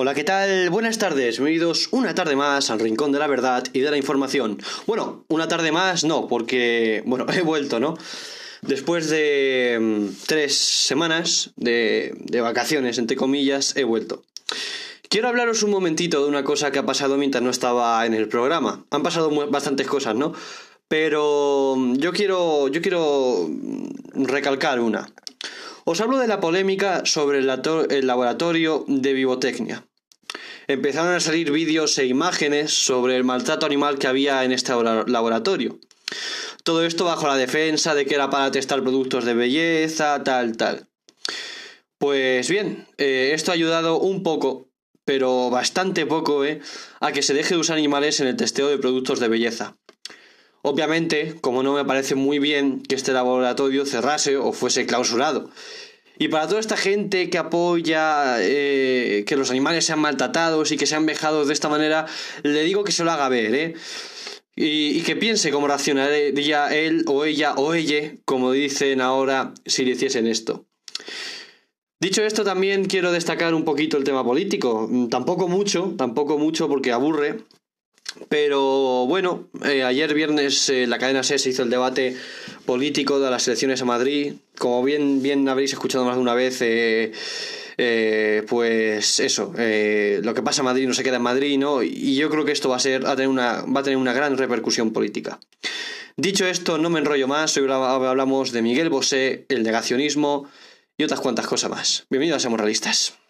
Hola, ¿qué tal? Buenas tardes, bienvenidos una tarde más al Rincón de la Verdad y de la Información. Bueno, una tarde más no, porque, bueno, he vuelto, ¿no? Después de mm, tres semanas de, de vacaciones, entre comillas, he vuelto. Quiero hablaros un momentito de una cosa que ha pasado mientras no estaba en el programa. Han pasado bastantes cosas, ¿no? Pero mm, yo quiero, yo quiero mm, recalcar una. Os hablo de la polémica sobre el, laboratorio de Vivotecnia. Empezaron a salir vídeos e imágenes sobre el maltrato animal que había en este laboratorio. Todo esto bajo la defensa de que era para testar productos de belleza, tal, tal. Pues bien, eh, esto ha ayudado un poco, pero bastante poco, eh, a que se deje de usar animales en el testeo de productos de belleza. Obviamente, como no me parece muy bien que este laboratorio cerrase o fuese clausurado. Y para toda esta gente que apoya eh, que los animales sean maltratados y que sean vejados de esta manera, le digo que se lo haga ver, ¿eh? Y, que piense cómo reaccionaría él o ella o ella, como dicen ahora, si le hiciesen esto. Dicho esto, también quiero destacar un poquito el tema político. Tampoco mucho, tampoco mucho porque aburre, pero bueno, eh, ayer viernes eh, la cadena SES hizo el debate político de las elecciones a Madrid. Como bien, bien habréis escuchado más de una vez, eh, pues eso, lo que pasa en Madrid no se queda en Madrid, ¿no? Y yo creo que esto va a, ser, a tener una, va a tener una gran repercusión política. Dicho esto, no me enrollo más, hoy hablamos de Miguel Bosé, el negacionismo y otras cuantas cosas más. Bienvenidos a Somos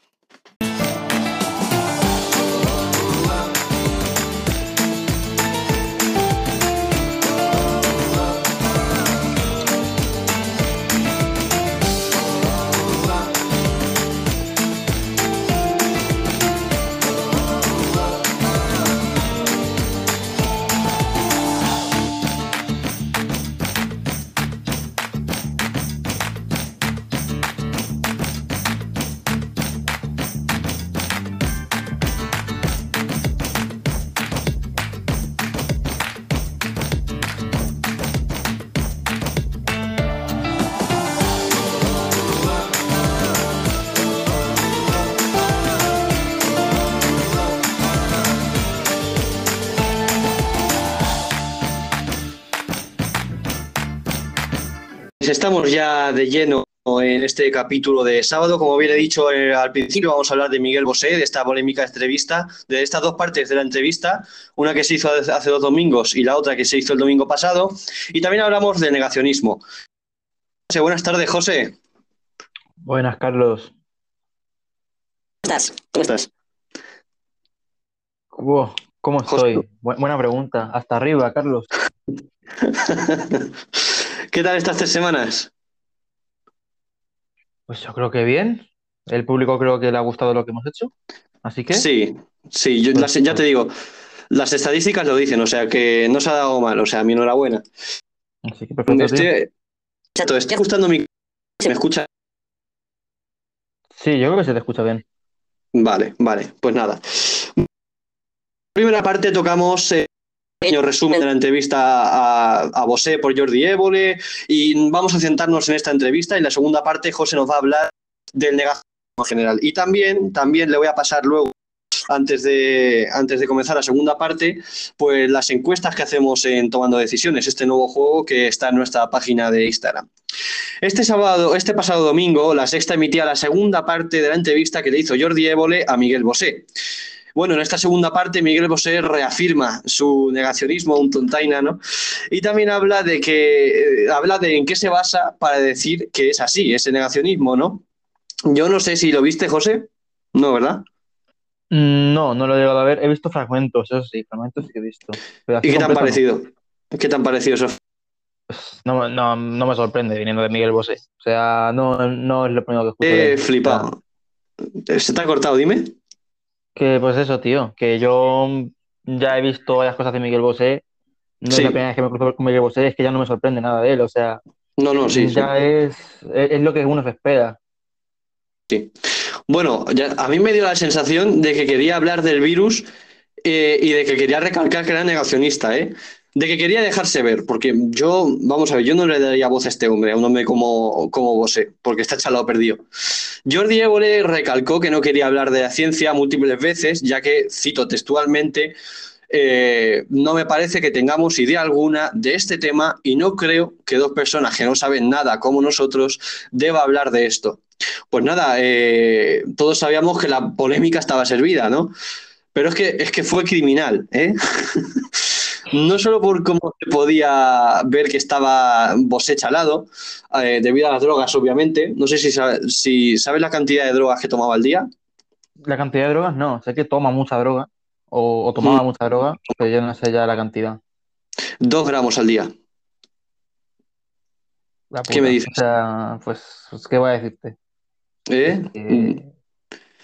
estamos ya de lleno en este capítulo de sábado. Como bien he dicho eh, al principio, vamos a hablar de Miguel Bosé, de esta polémica entrevista, de estas dos partes de la entrevista, una que se hizo hace dos domingos y la otra que se hizo el domingo pasado. Y también hablamos de negacionismo. buenas tardes, José. Buenas, Carlos. ¿Cómo estás? ¿Cómo estás? ¿Cómo estoy? buena pregunta. Hasta arriba, Carlos. ¿Qué tal estas tres semanas? Pues yo creo que bien. El público creo que le ha gustado lo que hemos hecho. Así que. Sí, sí, pues ya te digo, las estadísticas lo dicen, o sea que no se ha dado mal, o sea, mi enhorabuena. Así que perfecto. Estoy, estoy ajustando mi. ¿Me escucha? Sí, yo creo que se te escucha bien. Vale, vale, pues nada. Primera parte tocamos eh, pequeño resumen de la entrevista a, a Bosé por Jordi Évole y vamos a centrarnos en esta entrevista. En la segunda parte, José nos va a hablar del negacionismo en general. Y también, también le voy a pasar luego antes de, antes de comenzar la segunda parte, pues las encuestas que hacemos en Tomando Decisiones, este nuevo juego que está en nuestra página de Instagram. Este sábado, este pasado domingo, la sexta emitía la segunda parte de la entrevista que le hizo Jordi Évole a Miguel Bosé. Bueno, en esta segunda parte Miguel Bosé reafirma su negacionismo, un tontaina, ¿no? Y también habla de que eh, habla de en qué se basa para decir que es así, ese negacionismo, ¿no? Yo no sé si lo viste, José. No, ¿verdad? Mm, no, no lo he llegado a ver. He visto fragmentos, eso sí, fragmentos sí que he visto. ¿Y qué te han parecido? ¿Qué te han parecido eso? Pues no, no, no, me sorprende viniendo de Miguel Bosé. O sea, no, no es lo primero que escucho. He flipado. ¿Se te ha cortado? Dime. Que pues eso, tío, que yo ya he visto varias cosas de Miguel Bosé. No es la primera vez que me cruzo con Miguel Bosé, es que ya no me sorprende nada de él, o sea. No, no, sí. Ya Es, es, lo que uno se espera. Sí. Bueno, ya, a mí me dio la sensación de que quería hablar del virus eh, y de que quería recalcar que era negacionista, ¿eh? De que quería dejarse ver, porque yo, vamos a ver, yo no le daría voz a este hombre, a un hombre como, como Bosé, porque está chalado perdido. Jordi Évole recalcó que no quería hablar de la ciencia múltiples veces, ya que, cito textualmente, eh, no me parece que tengamos idea alguna de este tema y no creo que dos personas que no saben nada como nosotros deba hablar de esto. Pues nada, eh, todos sabíamos que la polémica estaba servida, ¿no? Pero es que, es que fue criminal, ¿eh? no solo por cómo se podía ver que estaba Bosé chalado, eh, debido a las drogas, obviamente. No sé si, si sabes la cantidad de drogas que tomaba al día. La cantidad de drogas, no. Sé que toma mucha droga o, tomaba mm. mucha droga, pero yo no sé ya la cantidad. Dos gramos al día. ¿Qué me dices? O sea, pues, pues, ¿qué voy a decirte? ¿Eh?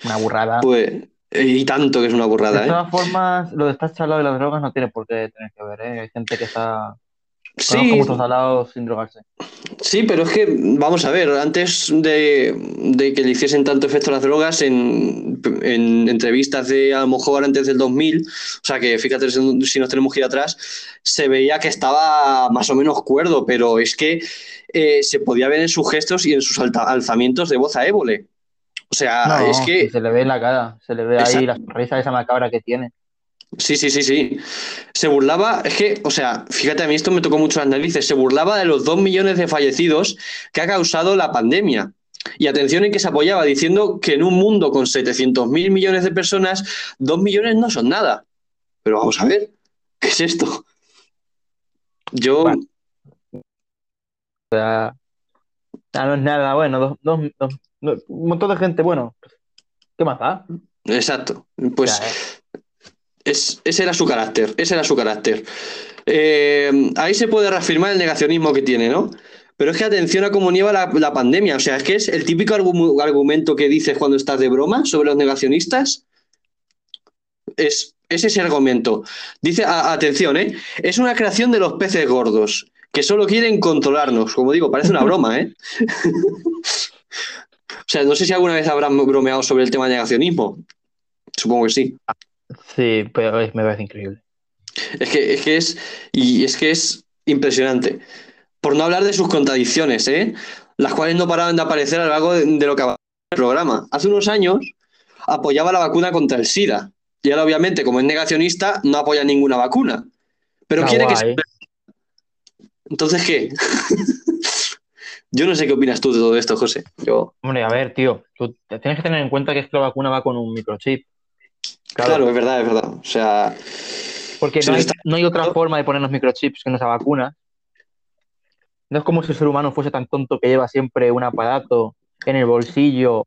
Una burrada. Pues, y tanto que es una burrada, De ¿eh? todas formas, lo de estar chalado de las drogas no tiene por qué tener que ver, ¿eh? Hay gente que está Sí, muchos salados sin drogarse. Sí, pero es que, vamos a ver, antes de, que le hiciesen tanto efecto las drogas, en, entrevistas de a lo mejor antes del 2000, o sea que fíjate si nos tenemos que ir atrás, se veía que estaba más o menos cuerdo, pero es que eh, se podía ver en sus gestos y en sus alzamientos de voz a ébole. O sea, es que... Se le ve en la cara, se le ve ahí la sonrisa esa macabra que tiene. Sí, sí, sí, sí. Se burlaba, es que, o sea, fíjate, a mí esto me tocó mucho las narices, se burlaba de los dos millones de fallecidos que ha causado la pandemia. Y atención en que se apoyaba diciendo que en un mundo con 700 mil millones de personas, dos millones no son nada. Pero vamos a ver, ¿qué es esto? Yo... O sea, no es nada, bueno, dos, un montón de gente, bueno, ¿qué más da? Exacto. Pues ese era su carácter, ese era su carácter. Eh, ahí se puede reafirmar el negacionismo que tiene, ¿no? Pero es que atención a cómo nieva la, pandemia. O sea, es que es el típico argumento que dices cuando estás de broma sobre los negacionistas. Es, ese argumento. Dice, atención, ¿eh? Es una creación de los peces gordos, que solo quieren controlarnos. Como digo, parece una broma, ¿eh? o sea, no sé si alguna vez habrán bromeado sobre el tema de negacionismo. Supongo que sí. Sí, pero me parece increíble. Es que, es que es, y es que es impresionante. Por no hablar de sus contradicciones, ¿eh? las cuales no paraban de aparecer a lo largo de, lo que avanzaba el programa. Hace unos años apoyaba la vacuna contra el SIDA. Y ahora, obviamente, como es negacionista, no apoya ninguna vacuna. Pero quiere que se... Entonces, ¿qué? Yo no sé qué opinas tú de todo esto, José. Yo... Hombre, a ver, tío, tú tienes que tener en cuenta que esta vacuna va con un microchip. Claro. es verdad, es verdad. O sea. Porque no hay, otra forma de ponernos microchips que no esa vacuna. No es como si el ser humano fuese tan tonto que lleva siempre un aparato en el bolsillo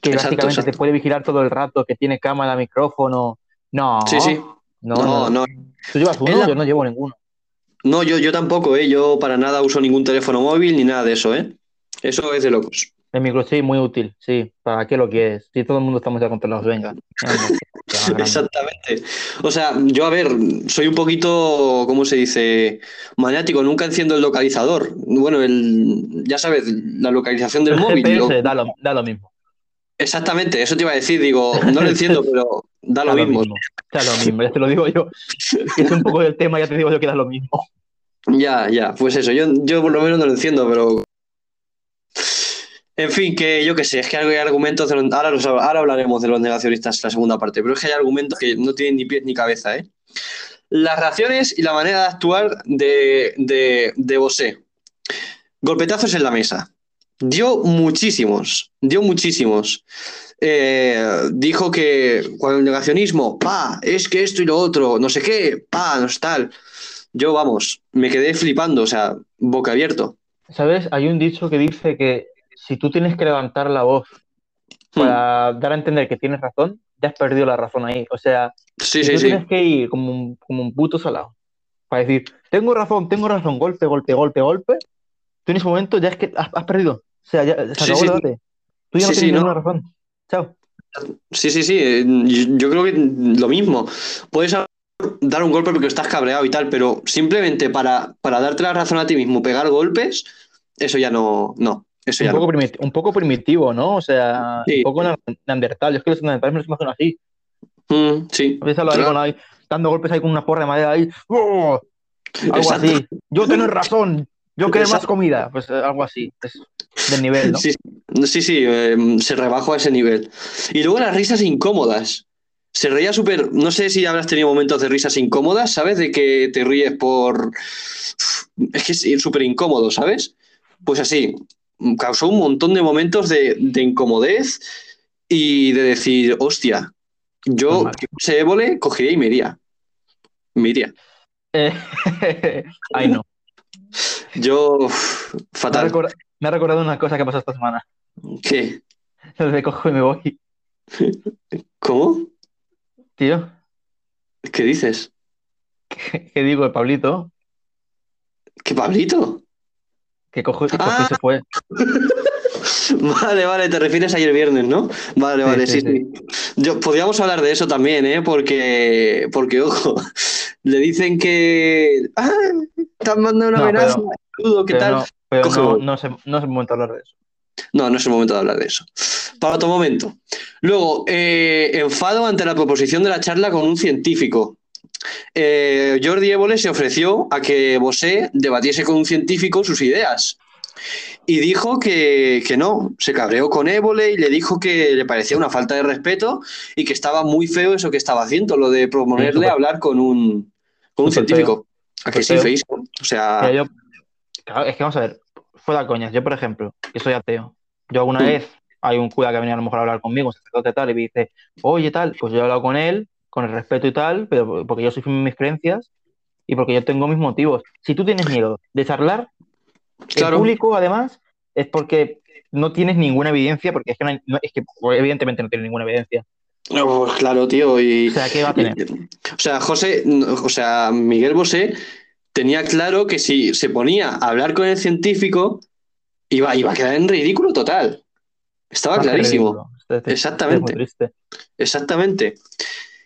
que básicamente te puede vigilar todo el rato, que tiene cámara, micrófono. No. Sí, sí. No, no. ¿Tú llevas uno? Yo no llevo ninguno. No, yo, yo tampoco, ¿eh? Yo para nada uso ningún teléfono móvil ni nada de eso, ¿eh? Eso es de locos. El microchip muy útil, sí. ¿Para qué lo quieres? Si todo el mundo estamos ya contra los venga. Exactamente. O sea, yo a ver, soy un poquito, ¿cómo se dice? Maniático, nunca enciendo el localizador. Bueno, el, ya sabes, la localización del móvil. da, lo, mismo. Exactamente, eso te iba a decir, digo, no lo enciendo, pero da, lo, mismo. Da lo mismo, ya te lo digo yo. Es un poco del tema, ya te digo yo que da lo mismo. Ya, ya, pues eso, yo, yo por lo menos no lo enciendo, pero en fin, que yo qué sé, es que hay argumentos, ahora, ahora hablaremos de los negacionistas en la segunda parte, pero es que hay argumentos que no tienen ni pies ni cabeza. ¿eh? Las reacciones y la manera de actuar de, de, de Bosé. Golpetazos en la mesa. Dio muchísimos, dio muchísimos. Eh, dijo que cuando el negacionismo, pa, es que esto y lo otro, no sé qué, pa, no es tal. Yo, vamos, me quedé flipando, o sea, boca abierto. ¿Sabes? Hay un dicho que dice que si tú tienes que levantar la voz hmm. para dar a entender que tienes razón, ya has perdido la razón ahí. O sea, tú tienes que ir como un, como un puto salado para decir, tengo razón, tengo razón, golpe, golpe, golpe, golpe, tú en ese momento ya es que has, perdido. O sea, ya se acabó el debate. Tú ya no tienes ninguna razón. Chao. Sí, sí, sí. Eh, yo creo que lo mismo. Puedes dar un golpe porque estás cabreado y tal, pero simplemente para, para darte la razón a ti mismo, pegar golpes, eso ya no. No un, poco primitivo, ¿no? O sea, un poco neandertal. Es que los neandertales me los imagino así. Mm, sí. dando golpes ahí con una porra de madera ahí. ¡oh! Algo así. Yo tengo razón. Yo quiero más comida. Pues eh, algo así. Es del nivel, ¿no? Sí, sí, sí em, se rebajó a ese nivel. Y luego las risas incómodas. Se reía súper. No sé si habrás tenido momentos de risas incómodas, ¿sabes? De que te ríes por. Es que es súper incómodo, ¿sabes? Pues así. Causó un montón de momentos de, de incomodez y de decir, hostia, yo, que fuese ébole, cogería y me iría. Me iría. Eh, ay, no. Yo, fatal. Me ha, recordado una cosa que pasó esta semana. ¿Qué? Me cojo y me voy. ¿Cómo? Tío. ¿Qué dices? ¿Qué, digo, el Pablito? ¿Qué Pablito? Que cojo, cojo y se fue. Vale, vale, te refieres a ayer viernes, ¿no? Vale, vale, sí, sí. Yo, podríamos hablar de eso también, ¿eh? Porque, porque ojo, le dicen que. ¡Ah! Están mandando una amenaza, ¿qué tal? No, pero no, no, es, no es el momento de hablar de eso. No, no es el momento de hablar de eso. Para otro momento. Luego, eh, enfado ante la proposición de la charla con un científico. Eh, Jordi Évole se ofreció a que Bosé debatiese con un científico sus ideas. Y dijo que, no, se cabreó con Évole y le dijo que le parecía una falta de respeto y que estaba muy feo eso que estaba haciendo, lo de proponerle hablar con un, con un científico. ¿A que sí, feísimo? O sea. Es que vamos a ver, fuera coñas. Yo, por ejemplo, que soy ateo, yo alguna mm. vez hay un cura que venía a lo mejor a hablar conmigo, sacerdote tal, y me dice, oye, tal, pues yo he hablado con él, con el respeto y tal, pero porque yo soy firme en mis creencias y porque yo tengo mis motivos. Si tú tienes miedo de charlar, el público, además, es porque no tienes ninguna evidencia, porque es que, es que evidentemente no tiene ninguna evidencia. No, pues claro, tío. Y, o sea, ¿qué va a tener? O sea, José, o sea, Miguel Bosé tenía claro que si se ponía a hablar con el científico, iba, iba a quedar en ridículo total. Estaba clarísimo. Exactamente. Exactamente.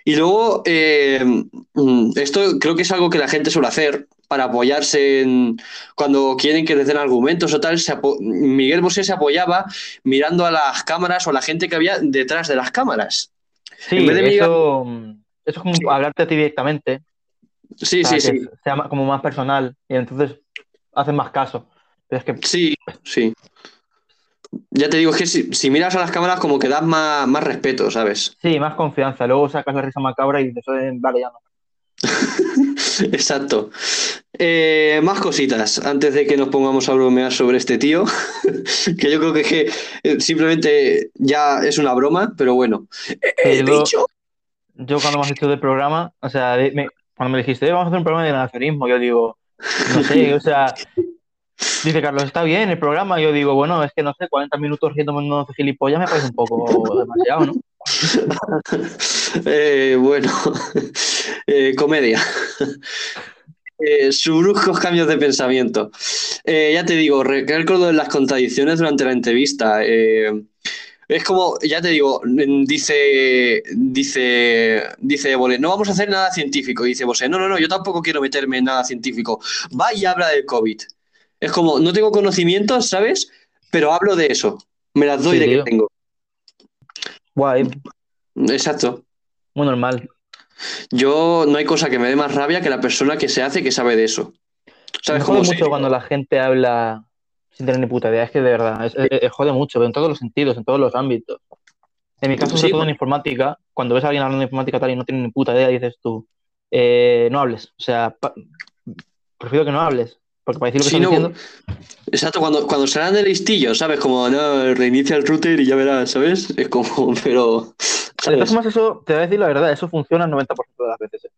Y luego, eh, mm, esto creo que es algo que la gente suele hacer para apoyarse en cuando quieren que les den argumentos o tal. Miguel Bosé se apoyaba mirando a las cámaras o a la gente que había detrás de las cámaras. Sí, eso, es como hablarte a ti directamente. Sí, sí, sí. Sea como más personal y entonces hacen más caso. Sí, sí. Ya te digo, es que si, miras a las cámaras como que das más, más, respeto, ¿sabes? Sí, más confianza. Luego sacas la risa macabra y dices, vale, ya no. Exacto. Eh, más cositas antes de que nos pongamos a bromear sobre este tío, que yo creo que, que eh, simplemente ya es una broma, pero bueno. Eh, yo, yo cuando me has dicho del programa, o sea, cuando me dijiste, vamos a hacer un programa de nacionalismo, yo digo, no sé, o sea, Dice Carlos, está bien el programa. Yo digo, bueno, es que no sé, 40 minutos riéndome de gilipollas me parece un poco demasiado, ¿no? Eh, bueno, eh, comedia. Eh, sus bruscos cambios de pensamiento. ya te digo, recuerdo las contradicciones durante la entrevista. Es como, ya te digo, dice, dice, dice Bole, no vamos a hacer nada científico. Dice Bose, no, no, no, yo tampoco quiero meterme en nada científico. Va y habla del COVID. Es como, no tengo conocimientos, ¿sabes? Pero hablo de eso. Me las doy de que tengo. Guay. Exacto. Muy normal. Yo no hay cosa que me dé más rabia que la persona que se hace que sabe de eso. ¿Sabes me jode mucho cuando la gente habla sin tener ni puta idea. Es que de verdad, es, jode mucho, en todos los sentidos, en todos los ámbitos. En mi caso, sobre todo en informática, cuando ves a alguien hablando de informática tal y no tiene ni puta idea, dices tú, eh, no hables. O sea, prefiero que no hables. Porque para decir lo que no, Exacto, cuando, cuando serán de listillo, ¿sabes? Como, no, reinicia el router y ya verás, ¿sabes? Es como, pero... ¿sabes? más eso, te voy a decir la verdad, eso funciona el 90% de las veces. ¿eh?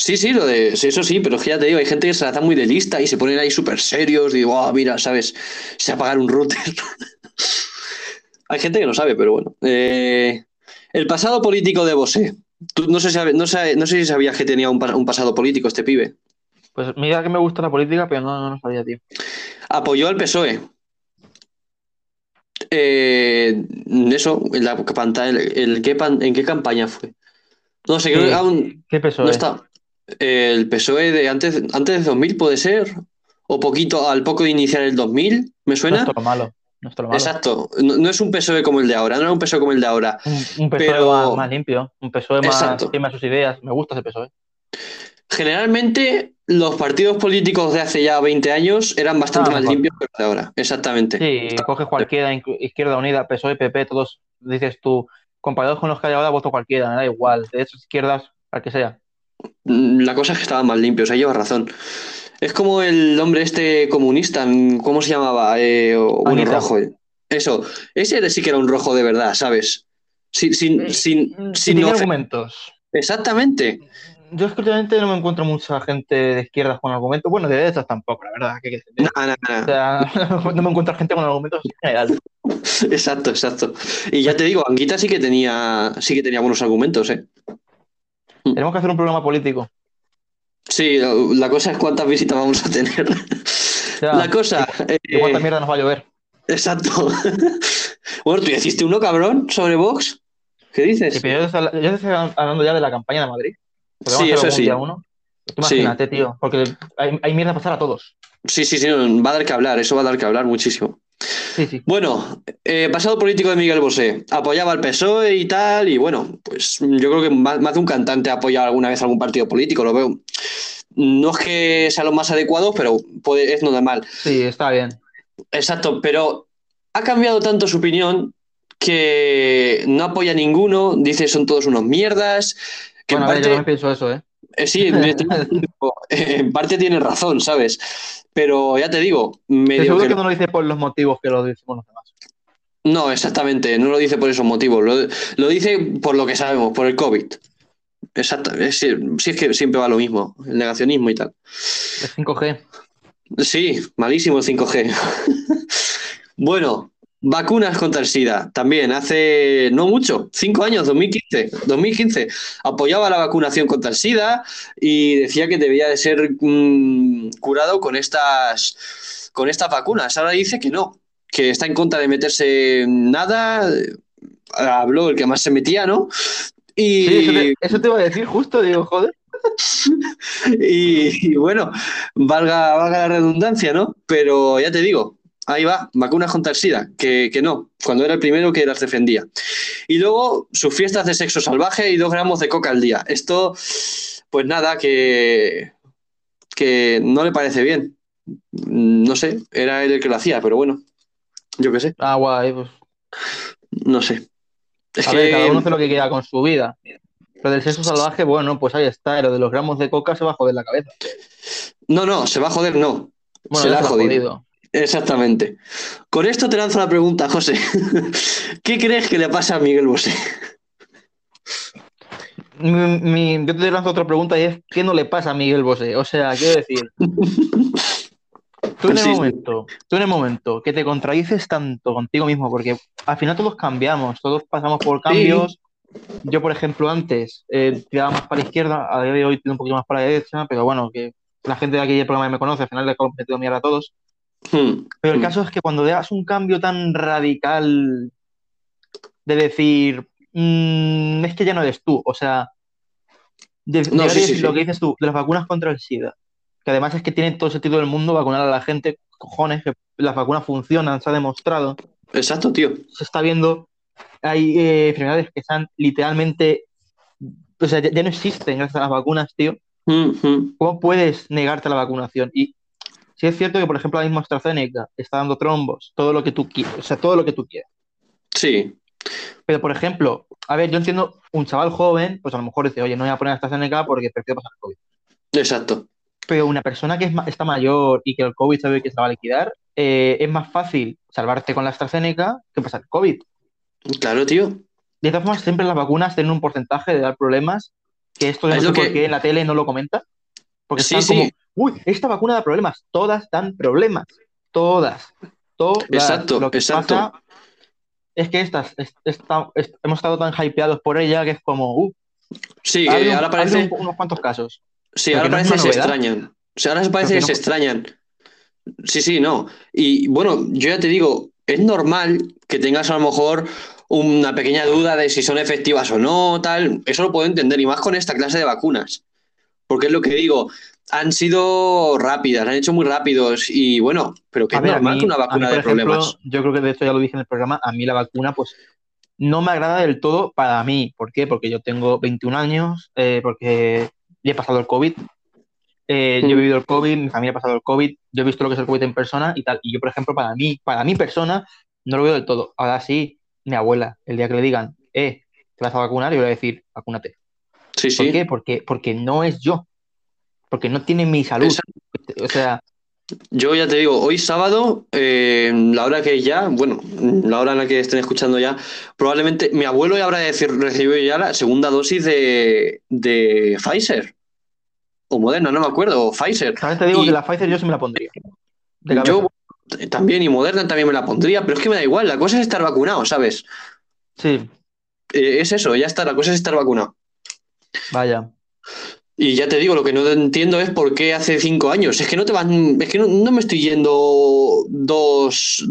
Sí, sí, lo de, eso sí, pero es que ya te digo, hay gente que se la da muy de lista y se ponen ahí súper serios, digo, oh, mira, ¿sabes? Se apagar un router. hay gente que no sabe, pero bueno. Eh, el pasado político de Bosé. no, sé si, no, sé, no sé si sabías que tenía un, un pasado político este pibe. Pues mira que me gusta la política, pero no, no, sabía, tío. Apoyó al PSOE. Eh, eso, en la el, ¿qué ¿en qué campaña fue? No sé, creo que aún. ¿Qué PSOE? No está. El PSOE de antes, antes de 2000 puede ser. O poquito, al poco de iniciar el 2000, ¿me suena? No es lo malo. No malo. Exacto, no, es un PSOE como el de ahora, no era un PSOE como el de ahora. Un, PSOE más, limpio, un PSOE más, más sus ideas. Me gusta ese PSOE. Generalmente los partidos políticos de hace ya 20 años eran bastante Ah, más mejor. limpios que los de ahora. Exactamente. Sí, coges cualquiera, Izquierda Unida, PSOE, PP, todos, dices tú, comparados con los que hay ahora, voto cualquiera, me da igual, de esas izquierdas, al que sea. La cosa es que estaban más limpios, ahí llevas razón. Es como el hombre este comunista, mm, ¿cómo se llamaba? Eh, o- bueno, rojo. Eso, ese sí que era un rojo de verdad, ¿sabes? Sin, sin, sin, sin tiene argumentos. Exactamente. Yo es que últimamente no me encuentro mucha gente de izquierdas con argumentos, bueno, de derechas tampoco, la verdad, ¿qué quieres que O sea, no me encuentro gente con argumentos en general. Exacto, exacto. Y ya te digo, Anguita sí que tenía, sí que tenía buenos argumentos, ¿eh? Tenemos que hacer un programa político. Sí, la, cosa es cuántas visitas vamos a tener. La cosa. ¿y cuánta eh, mierda nos va a llover? exacto. Bueno, tú hiciste uno, cabrón, sobre Vox. ¿Qué dices? Sí, pero yo estoy, hablando ya de la campaña de Madrid. Sí, eso sí. día uno. Tú Sí. imagínate, tío, porque hay, hay mierda a pasar a todos. Sí, sí, sí, va a dar que hablar, eso va a dar que hablar muchísimo. Bueno, eh, pasado político de Miguel Bosé, apoyaba al PSOE y tal, y bueno, pues yo creo que más, más de un cantante ha apoyado alguna vez algún partido político, lo veo. No es que sea lo más adecuado, pero puede, es normal. Sí, está bien. Exacto, pero ha cambiado tanto su opinión que no apoya a ninguno, dice son todos unos mierdas, que Bueno, en a ver, yo pienso eso, ¿eh? eh, sí, me en parte tiene razón, ¿sabes? Pero ya te digo, Te medio seguro que que no lo dice por los motivos que lo decimos los demás. no, exactamente, no lo dice por esos motivos, lo, lo dice por lo que sabemos, por el COVID. Exacto, es, sí, es que siempre va lo mismo, el negacionismo y tal. El 5G. Sí, malísimo el 5G. bueno, vacunas contra el SIDA. También hace no mucho, cinco años, 2015. 2015 apoyaba la vacunación contra el SIDA y decía que debía de ser mm, curado con estas, con estas vacunas. Ahora dice que no, que está en contra de meterse en nada. Habló el que más se metía, ¿no? Y, Sí, eso te, eso te iba a decir justo, digo, joder. y, y bueno, valga, valga la redundancia, ¿no? Pero ya te digo, ahí va, vacunas contra el SIDA, que, que no, cuando era el primero que las defendía. Y luego sus fiestas de sexo salvaje y dos gramos de coca al día. Esto, pues nada, que, que no le parece bien. No sé, era él el que lo hacía, pero bueno, yo qué sé, Ah, guay, pues. no sé. Es A ver, que- cada uno hace lo que quiera con su vida. Lo del sexo salvaje, bueno, pues ahí está. Lo de los gramos de coca se va a joder la cabeza. No, no, se va a joder, no. Bueno, se la ha jodido. Exactamente. Con esto te lanzo la pregunta, José. ¿Qué crees que le pasa a Miguel Bosé? Mi- mi- yo te lanzo otra pregunta y es: ¿qué no le pasa a Miguel Bosé? O sea, quiero decir, tú en el Sí, momento, tú en el momento que te contradices tanto contigo mismo, porque al final todos cambiamos, todos pasamos por cambios. Yo, por ejemplo, antes eh, tiraba más para la izquierda, a día de hoy tiro un poquito más para la derecha, pero bueno, que la gente de aquí del programa me conoce, al final le he metido mierda a todos. Hmm. Pero el Hmm. caso es que cuando veas un cambio tan radical de decir, "Mm, es que ya no eres tú, o sea, de, No, sí, sí, sí. lo que dices tú, de las vacunas contra el SIDA, que además es que tiene todo el sentido del mundo vacunar a la gente, cojones, que las vacunas funcionan, se ha demostrado, Exacto, tío. se está viendo, hay eh, enfermedades que están literalmente, o sea, ya, ya no existen gracias a las vacunas, tío. Hmm. ¿Cómo puedes negarte a la vacunación? Y si es cierto que, por ejemplo, la misma AstraZeneca está dando trombos, todo lo que tú quieras, o sea, todo lo que tú quieras. Sí, Pero, por ejemplo, a ver, yo entiendo un chaval joven, pues a lo mejor dice, oye, no voy a poner AstraZeneca porque prefiero pasar COVID. exacto. Pero una persona que es ma- está mayor y que el COVID sabe que se va a liquidar, eh, es más fácil salvarte con la AstraZeneca que pasar COVID. Claro, tío. De todas formas, siempre las vacunas tienen un porcentaje de dar problemas, que esto Es no por que- qué en la tele no lo comenta, porque Sí, están sí. como, uy, esta vacuna da problemas, todas dan problemas, todas, todas. Exacto, Lo que exacto. pasa es que estas, es- esta- es- hemos estado tan hypeados por ella que es como, uh, Sí, habido- ahora parece. un- unos cuantos casos. Sí, ahora no parece que se extrañan. O sea, ahora parece que que se no- extrañan. Sí, sí, no. Y bueno, yo ya te digo, es normal que tengas a lo mejor una pequeña duda de si son efectivas o no, tal. Eso lo puedo entender, y más con esta clase de vacunas. Porque es lo que digo, han sido rápidas, han hecho muy rápidos, y bueno, pero que A es ver, normal mí- que una mí, vacuna de ejemplo, problemas. Yo creo que de esto ya lo dije en el programa, a mí la vacuna, pues, no me agrada del todo para mí. ¿Por qué? Porque yo tengo 21 años, eh, porque ya he pasado el COVID. eh, yo he vivido el COVID, mi familia ha pasado el COVID, yo he visto lo que es el COVID en persona y tal. Y yo, por ejemplo, para mí, para mi persona, no lo veo del todo. Ahora sí, mi abuela, el día que le digan, eh, te vas a vacunar, yo le voy a decir, vacúnate. Sí, ¿Por sí. qué? Porque, porque no es yo. Porque no tiene mi salud. Exacto. O sea, Yo ya te digo, hoy sábado, eh, la hora que ya, bueno, la hora en la que estén escuchando ya, probablemente mi abuelo ya habrá de decir, recibió ya la segunda dosis de, de Pfizer. O Moderna, no me acuerdo, o Pfizer. también te digo Y que la Pfizer yo sí me la pondría. Yo también, y Moderna también me la pondría, pero es que me da igual, la cosa es estar vacunado, ¿sabes? Sí, Eh, es eso, ya está, la cosa es estar vacunado. vaya. Y ya te digo, lo que no entiendo es por qué hace cinco años. Es que no te van, es que no, no me estoy yendo dos,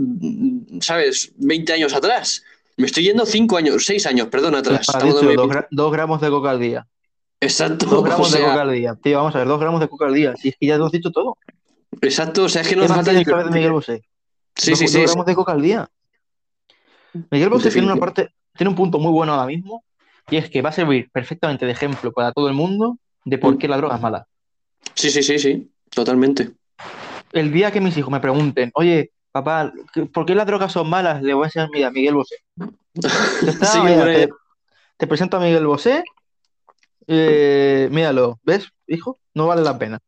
¿sabes? 20 años atrás. Me estoy yendo cinco años, seis años, perdón, atrás. Has Estamos dicho dos, 2020. gra- dos gramos de coca al día. Exacto, Dos o gramos de coca al día. Tío, vamos a ver, dos gramos de coca al día. Si es que ya lo has dicho todo. exacto, o sea, es que no ¿Qué hace más falta ni de Miguel Bosé? Sí, dos, sí, dos sí. gramos de coca al día. Miguel Bosé tiene una parte, tiene un punto muy bueno ahora mismo, y es que va a servir perfectamente de ejemplo para todo el mundo de por Mm. qué la droga es mala. Sí, sí, sí, sí, totalmente. El día que mis hijos me pregunten, oye, papá, ¿qué- ¿por qué las drogas son malas? Le voy a enseñar, mira, Miguel Bosé. Está, Sí, mira, te, te presento a Miguel Bosé. Eh, míralo, ¿ves, hijo? No vale la pena.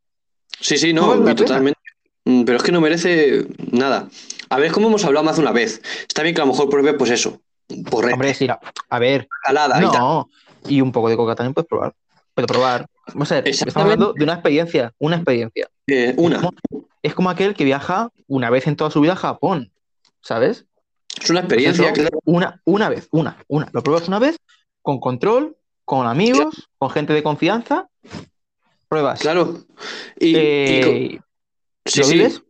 Sí, sí, No no, vale la y pena. totalmente. Mm, Pero es que no merece nada. A ver, como hemos hablado más de una vez. Está bien que a lo mejor pruebe, pues eso, por Hombre, sí, a a ver, y tal. no, y un poco de coca también puedes probar. Pero probar. Vamos a ver, estamos hablando de una experiencia, una experiencia. Eh, una. Es como aquel que viaja una vez en toda su vida a Japón, ¿sabes? Es una experiencia, claro. una, una vez, una, una. Lo pruebas una vez, con control, con amigos, con gente de confianza, pruebas. Claro. Y, y Eh, sí, lo sí. vives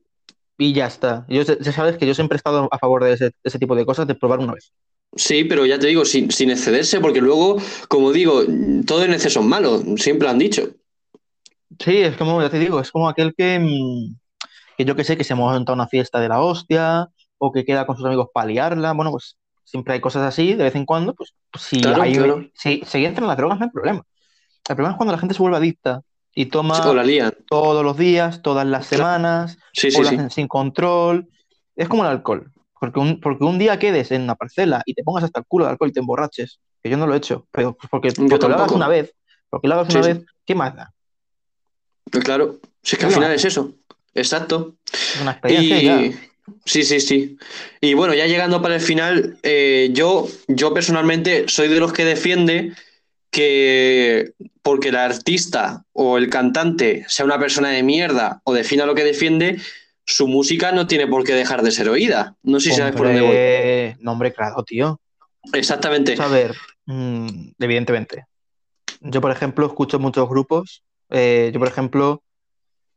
y ya está. Yo, ya sabes que yo siempre he estado a favor de ese, de ese tipo de cosas, de probar una vez. Sí, pero ya te digo, sin, sin excederse, porque luego, como digo, todo en exceso es malo, siempre lo han dicho. Sí, es como, ya te digo, es como aquel que, mm, que yo que sé, que se monta una fiesta de la hostia o que queda con sus amigos para liarla. Bueno, pues siempre hay cosas así de vez en cuando. Pues, pues si Claro, hay, claro. si, si entran las drogas, no hay problema. El problema es cuando la gente se vuelve adicta y toma la todos los días, todas las semanas, Sí, o lo hacen sin control. Es como el alcohol. Porque un, porque un día quedes en una parcela y te pongas hasta el culo de alcohol y te emborraches, que yo no lo he hecho, pero pues porque, Yo porque lo hagas una vez, porque lo hagas Sí, una sí. vez, ¿qué más da? Pues claro, si es que al ¿Qué final es eso. Exacto. Es una experiencia y ya. Y sí, sí, sí. Y bueno, ya llegando para el final, eh, yo, yo personalmente soy de los que defiende que porque el artista o el cantante sea una persona de mierda o defina lo que defiende, su música no tiene por qué dejar de ser oída. No sé si sabes por dónde voy. No, hombre, claro, tío. Exactamente. Vamos a ver, mm, evidentemente. Yo, por ejemplo, escucho muchos grupos. eh, yo, por ejemplo,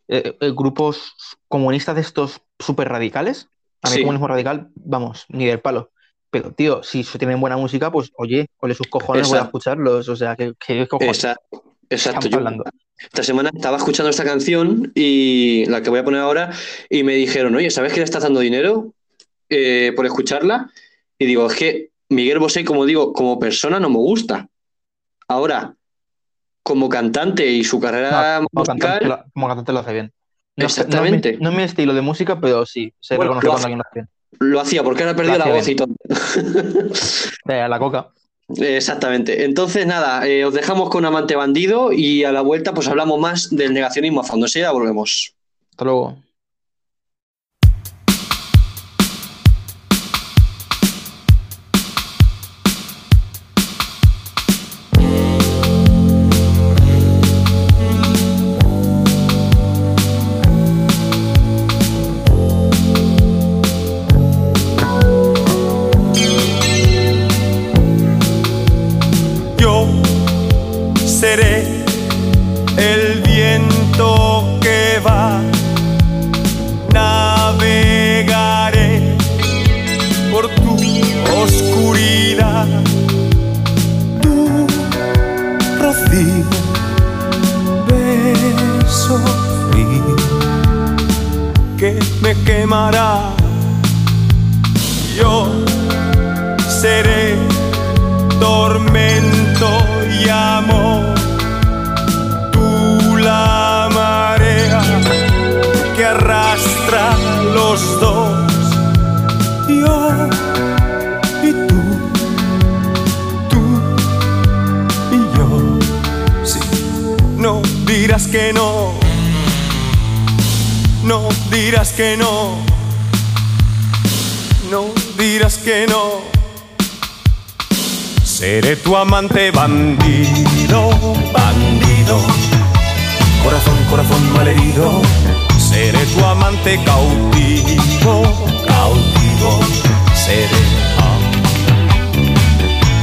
eh, eh, grupos comunistas de estos súper radicales. A mí, Sí. comunismo radical, vamos, ni del palo. Pero, tío, si tienen buena música, pues oye, ole sus cojones, voy a escucharlos. O sea, ¿qué, qué cojones Exacto. Exacto. Yo esta semana estaba escuchando esta canción y la que voy a poner ahora y me dijeron, oye, ¿sabes que le estás dando dinero eh, por escucharla? Y digo, es que Miguel Bosé, como digo, como persona no me gusta. Ahora, como cantante y su carrera No, como cantante, musical, lo, como cantante lo hace bien. No, es- no es mi- Exactamente. no es mi estilo de música, pero sí, se Bueno, reconoce lo cuando alguien lo hace bien. lo hacía porque ahora perdido la voz y todo. Eh, la coca. Exactamente. Entonces, nada, eh, os dejamos con Amante Bandido y a la vuelta pues hablamos más del negacionismo a fondo. ya volvemos. Hasta luego. Seré tu amante cautivo, cautivo. Seré ah.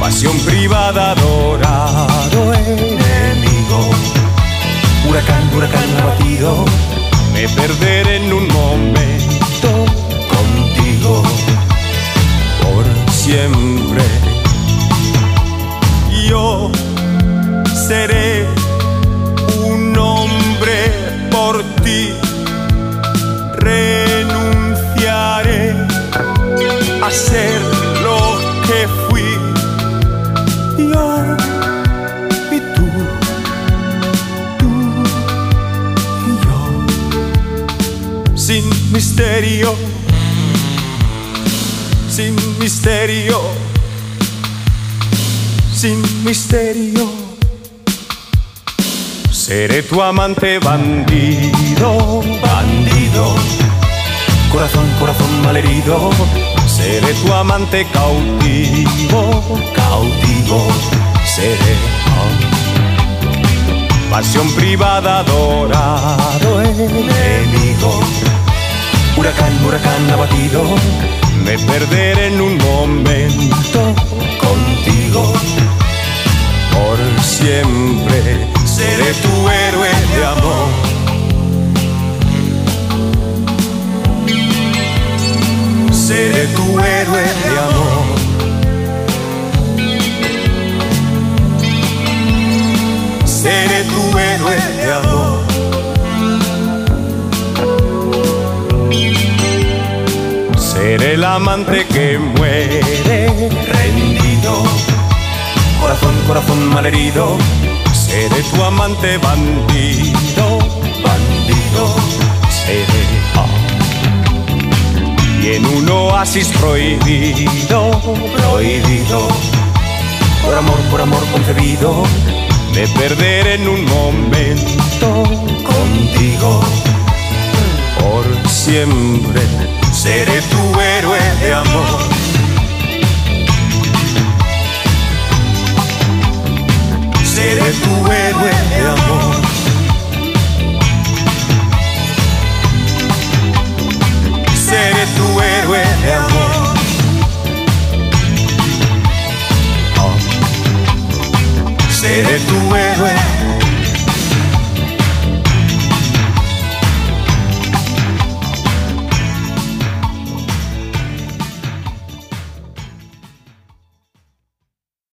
pasión privada, adorado enemigo. Huracán, huracán abatido. Me perderé en un momento contigo por siempre yo seré ser lo que fui. Yo y tú, tú y yo. Sin misterio, sin misterio sin misterio. Seré tu amante bandido, bandido. Corazón, corazón malherido. Seré tu amante cautivo, cautivo. Seré pasión privada, adorado enemigo. Huracán, huracán abatido. Me perderé en un momento contigo por siempre seré tu héroe de amor. Seré tu héroe de amor. Seré tu héroe de amor. Seré el amante que muere rendido corazón, corazón malherido, seré tu amante bandido, bandido, seré. Y en un oasis prohibido, prohibido, por amor, por amor concebido, me perderé en un momento contigo. Por siempre seré tu héroe de amor seré tu héroe tu héroe de amor. Seré tu héroe.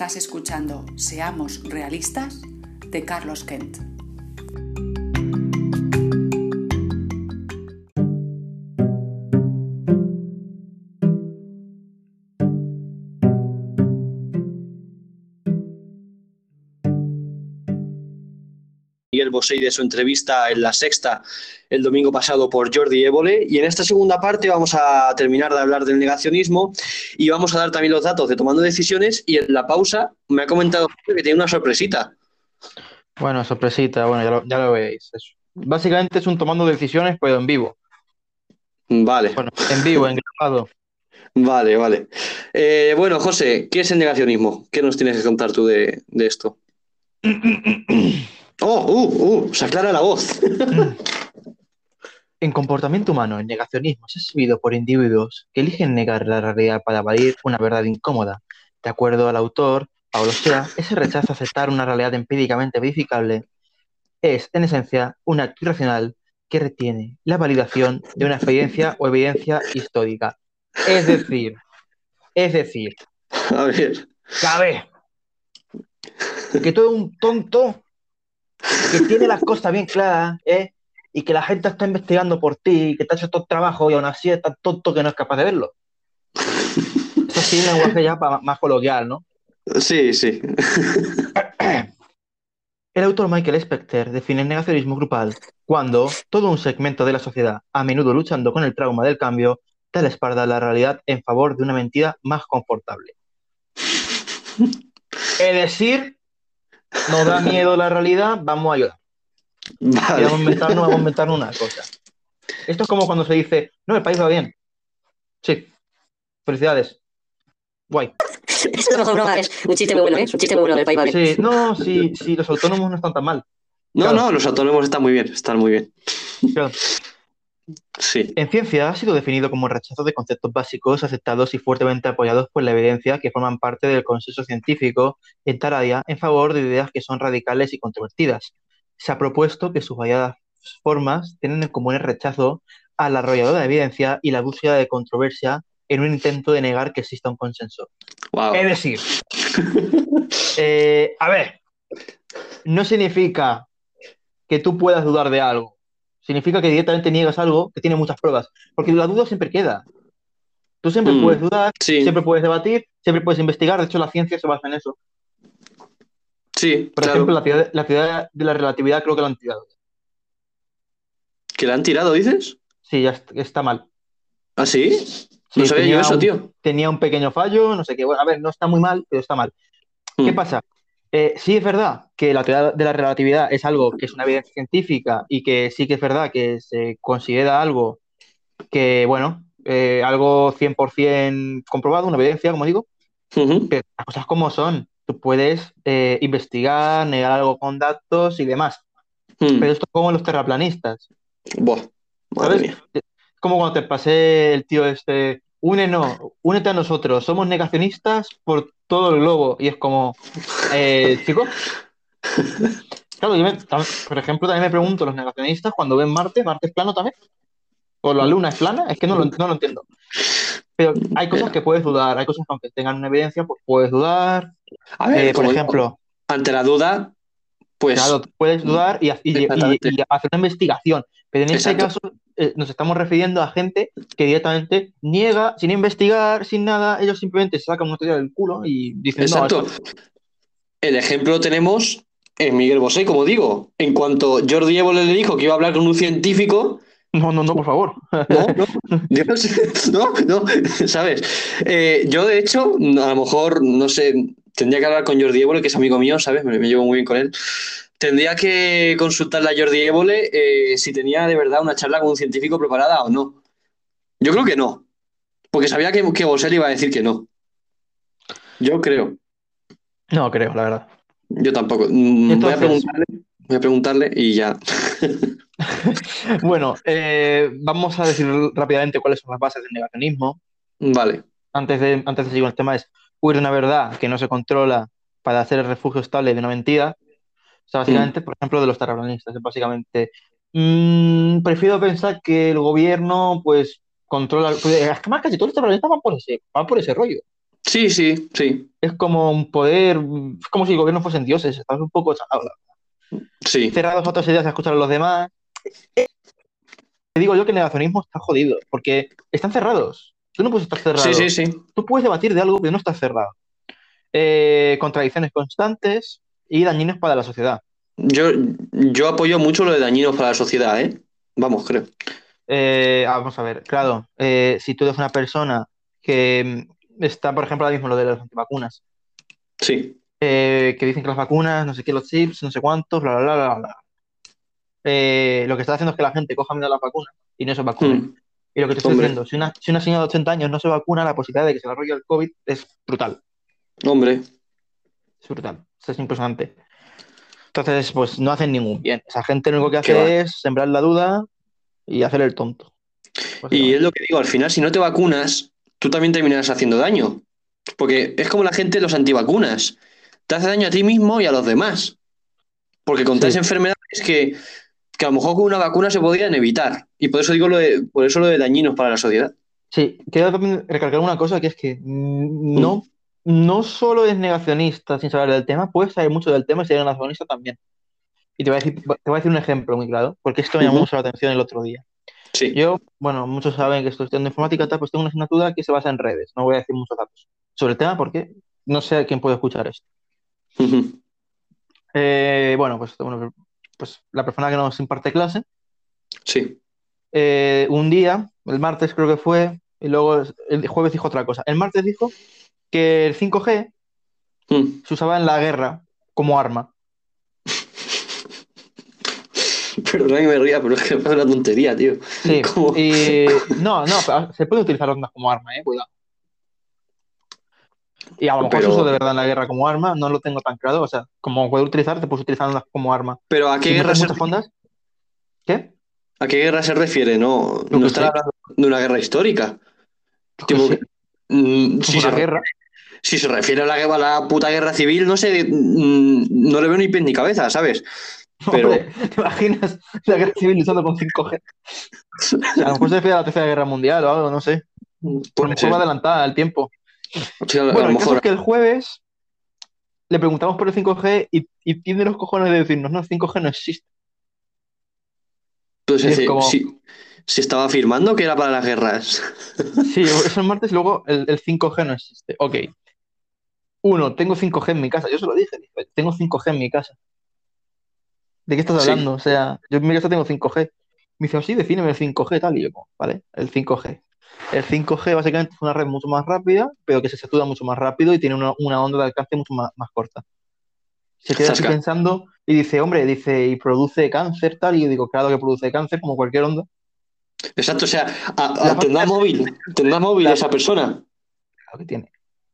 Estás escuchando Seamos Realistas de Carlos Kent. Miguel Bosé de su entrevista en La Sexta el domingo pasado por Jordi Évole. Y en esta segunda parte vamos a terminar de hablar del negacionismo y vamos a dar también los datos de tomando decisiones. Y en la pausa me ha comentado que tiene una sorpresita. Bueno, sorpresita, bueno, ya lo, veis. básicamente es un tomando decisiones, pero en vivo. Vale. Bueno, en vivo, en grabado. Vale, vale. Eh, bueno, José, ¿qué es el negacionismo? ¿Qué nos tienes que contar tú de, de esto? Oh, uh, uh, se aclara la voz. En comportamiento humano, el negacionismo es exhibido por individuos que eligen negar la realidad para evadir una verdad incómoda. De acuerdo al autor, Paulo Sea, ese rechazo a aceptar una realidad empíricamente verificable es, en esencia, un acto irracional que retiene la validación de una experiencia o evidencia histórica. Es decir, es decir, A ver. cabe que eres un tonto que tiene las cosas bien claras, ¿eh? Y que la gente está investigando por ti, que te ha hecho todo el trabajo y aún así es tan tonto que no es capaz de verlo. Eso sí, lenguaje ya más coloquial, ¿no? Sí, sí. El autor Michael Specter define el negacionismo grupal cuando todo un segmento de la sociedad, a menudo luchando con el trauma del cambio, da la espalda a la realidad en favor de una mentira más confortable. Es decir, nos da miedo la realidad, vamos a ayudar. Y Vale. vamos a inventarnos, vamos a inventarnos una cosa. Esto es como cuando se dice, no, el país va bien. Sí. Felicidades. Guay. Eso no es broma, es un chiste muy bueno, ¿eh? Es un chiste muy bueno del país, vale. Sí, no, sí, sí, los autónomos no están tan mal. No, Claro. no, los autónomos están muy bien, están muy bien. Claro. Sí. En ciencia ha sido definido como rechazo de conceptos básicos aceptados y fuertemente apoyados por la evidencia que forman parte del consenso científico en tal área en favor de ideas que son radicales y controvertidas. Se ha propuesto que sus variadas formas tienen en común el rechazo a la arrolladora evidencia y la búsqueda de controversia en un intento de negar que exista un consenso. Wow. Es decir, eh, a ver, no significa que tú puedas dudar de algo. Significa que directamente niegas algo que tiene muchas pruebas. Porque la duda siempre queda. Tú siempre Mm, puedes dudar, sí. siempre puedes debatir, siempre puedes investigar. De hecho, la ciencia se basa en eso. Sí, Por claro. ejemplo, la teoría, la teoría de la relatividad creo que la han tirado. ¿Que la han tirado, dices? Sí, ya est- está mal. ¿Ah, sí? Sí, No sabía yo eso, un- tío. Tenía un pequeño fallo, no sé qué. Bueno, a ver, no está muy mal, pero está mal. ¿Qué Mm. pasa? Eh, sí es verdad que la teoría de la relatividad es algo que es una evidencia científica y que sí que es verdad que se considera algo que, bueno, eh, algo 100% comprobado, una evidencia, como digo, pero las cosas como son. Tú puedes eh, investigar, negar algo con datos y demás. Mm. Pero esto es como los terraplanistas. Buah, madre ¿Sabes? mía. Es como cuando te pasé el tío este, únenos, únete a nosotros, somos negacionistas por todo el globo. Y es como, eh, chico. Claro, yo me- por ejemplo, también me pregunto, los negacionistas, cuando ven Marte, ¿Marte es plano también? ¿O la Luna es plana? Es que no lo, no lo entiendo. Pero hay cosas que puedes dudar, hay cosas que aunque tengan una evidencia, pues puedes dudar. A ver, Eh, por ejemplo, ante la duda, pues Claro, puedes dudar y, y- y- hacer una investigación, pero en este caso eh, nos estamos refiriendo a gente que directamente niega, sin investigar, sin nada, ellos simplemente se sacan una teoría del culo y dicen, no, Exacto. eso- El ejemplo lo tenemos en Miguel Bosé, como digo. En cuanto Jordi Évole le dijo que iba a hablar con un científico, no, no, no, por favor. no, no, Dios, no, no, ¿sabes? Eh, yo, de hecho, a lo mejor, no sé, tendría que hablar con Jordi Évole, que es amigo mío, ¿sabes? Me, me llevo muy bien con él. Tendría que consultarle a Jordi Évole eh, si tenía de verdad una charla con un científico preparada o no. Yo creo que no, porque sabía que, que Bosé le iba a decir que no. Yo creo. No creo, la verdad. Yo tampoco. Mm, Voy a preguntarle, voy a preguntarle y ya. Bueno, eh, vamos a decir rápidamente cuáles son las bases del negacionismo. Vale. Antes de, antes de seguir con el tema, es huir de una verdad que no se controla para hacer el refugio estable de una mentira. O sea, básicamente, por ejemplo, de los terraplanistas, básicamente, mm, prefiero pensar que el gobierno, pues, controla. pues, Es que más casi todos los terraplanistas van por ese, van por ese rollo. Sí, sí, sí, Es como un poder, es como si el gobierno fuesen dioses, estás un poco chalado, la verdad. sí. cerrados a otras ideas a escuchar a los demás. Te digo yo que el negacionismo está jodido, porque están cerrados. Tú no puedes estar cerrado. Sí, sí, sí. Tú puedes debatir de algo, pero no estás cerrado. Eh, contradicciones constantes y dañinas para la sociedad. Yo, yo apoyo mucho lo de dañinos para la sociedad, ¿eh? Vamos, creo. Eh, ah, vamos a ver, claro, eh, si tú eres una persona que mm, está, por ejemplo, ahora mismo lo de las antivacunas, Sí. eh, que dicen que las vacunas, no sé qué, los chips, no sé cuántos, bla, bla, bla, bla, bla. Eh, lo que está haciendo es que la gente coja miedo a las vacunas y no se vacune. Mm. Y lo que te estoy Hombre. diciendo, si una, si una señora de 80 años no se vacuna, la posibilidad de que se le arrolle el COVID es brutal. Hombre, Es brutal. Es impresionante. Entonces, pues no hacen ningún bien. Esa gente lo único que va. hace es sembrar la duda y hacer el tonto. y es lo que digo, al final, si no te vacunas, tú también terminarás haciendo daño. Porque es como la gente de los antivacunas. Te hace daño a ti mismo y a los demás. Porque Sí. enfermedades que, que a lo mejor con una vacuna se podrían evitar. Y por eso digo lo de, por eso lo de dañinos para la sociedad. Sí, quiero también recalcar una cosa que es que mm, no, no solo es negacionista sin saber del tema, puedes saber mucho del tema y ser negacionista también. Y te voy a decir, te voy a decir un ejemplo muy claro, porque esto me llamó Ujú. mucho la atención el otro día. Sí. Yo, bueno, muchos saben que estoy estudiando informática, tal, pues tengo una asignatura que se basa en redes. No voy a decir muchos datos sobre el tema porque no sé quién puede escuchar esto. Eh, bueno, pues, bueno, pues la persona que nos imparte clase, Sí. eh, un día, el martes creo que fue, y luego el jueves dijo otra cosa. El martes dijo que el 5G Mm. se usaba en la guerra como arma. Perdona que me ría, pero es que me parece una tontería, tío. Sí, y no, no, se puede utilizar ondas como arma, eh, cuidado. Y a lo mejor Pero- se usa de verdad en la guerra como arma, no lo tengo tan claro. O sea, como puede utilizar, te puedes utilizar ondas como arma. Pero ¿a qué Si guerra se, ondas, ¿qué? a qué guerra se refiere? No, no estará sé. hablando de una guerra histórica. Yo Tipo que- sé, Mm, si, una se, guerra. Si se refiere a la, guerra- a la puta guerra civil, no sé, mm, no le veo ni pies ni cabeza, ¿sabes? Pero- Hombre, ¿te imaginas la guerra civil luchando con 5G? O sea, a lo mejor se refiere a la Tercera Guerra Mundial o algo, no sé. A mejor ser. va adelantada al tiempo. Sí, a, a Bueno, lo el caso mejor. es que el jueves le preguntamos por el 5G y, y tiene los cojones de decirnos, no, el 5G no existe. Pues, y es como- si, si estaba afirmando que era para las guerras. Sí, eso el martes y luego el, el 5G no existe. Ok. Uno, tengo 5G en mi casa. Yo se lo dije. Tengo 5G en mi casa. ¿De qué estás Sí. hablando? O sea, yo en mi casa tengo 5G. Me dice, sí, defíneme el 5G tal. Y yo, vale, el 5G. El 5G básicamente es una red mucho más rápida, pero que se satura mucho más rápido y tiene una, una onda de alcance mucho más, más corta. Se queda así pensando y dice, hombre, dice, y produce cáncer tal. Y yo digo, claro que produce cáncer como cualquier onda. Exacto, o sea, a- a- tendrá móvil, tendrá móvil La- esa persona. Claro que tiene.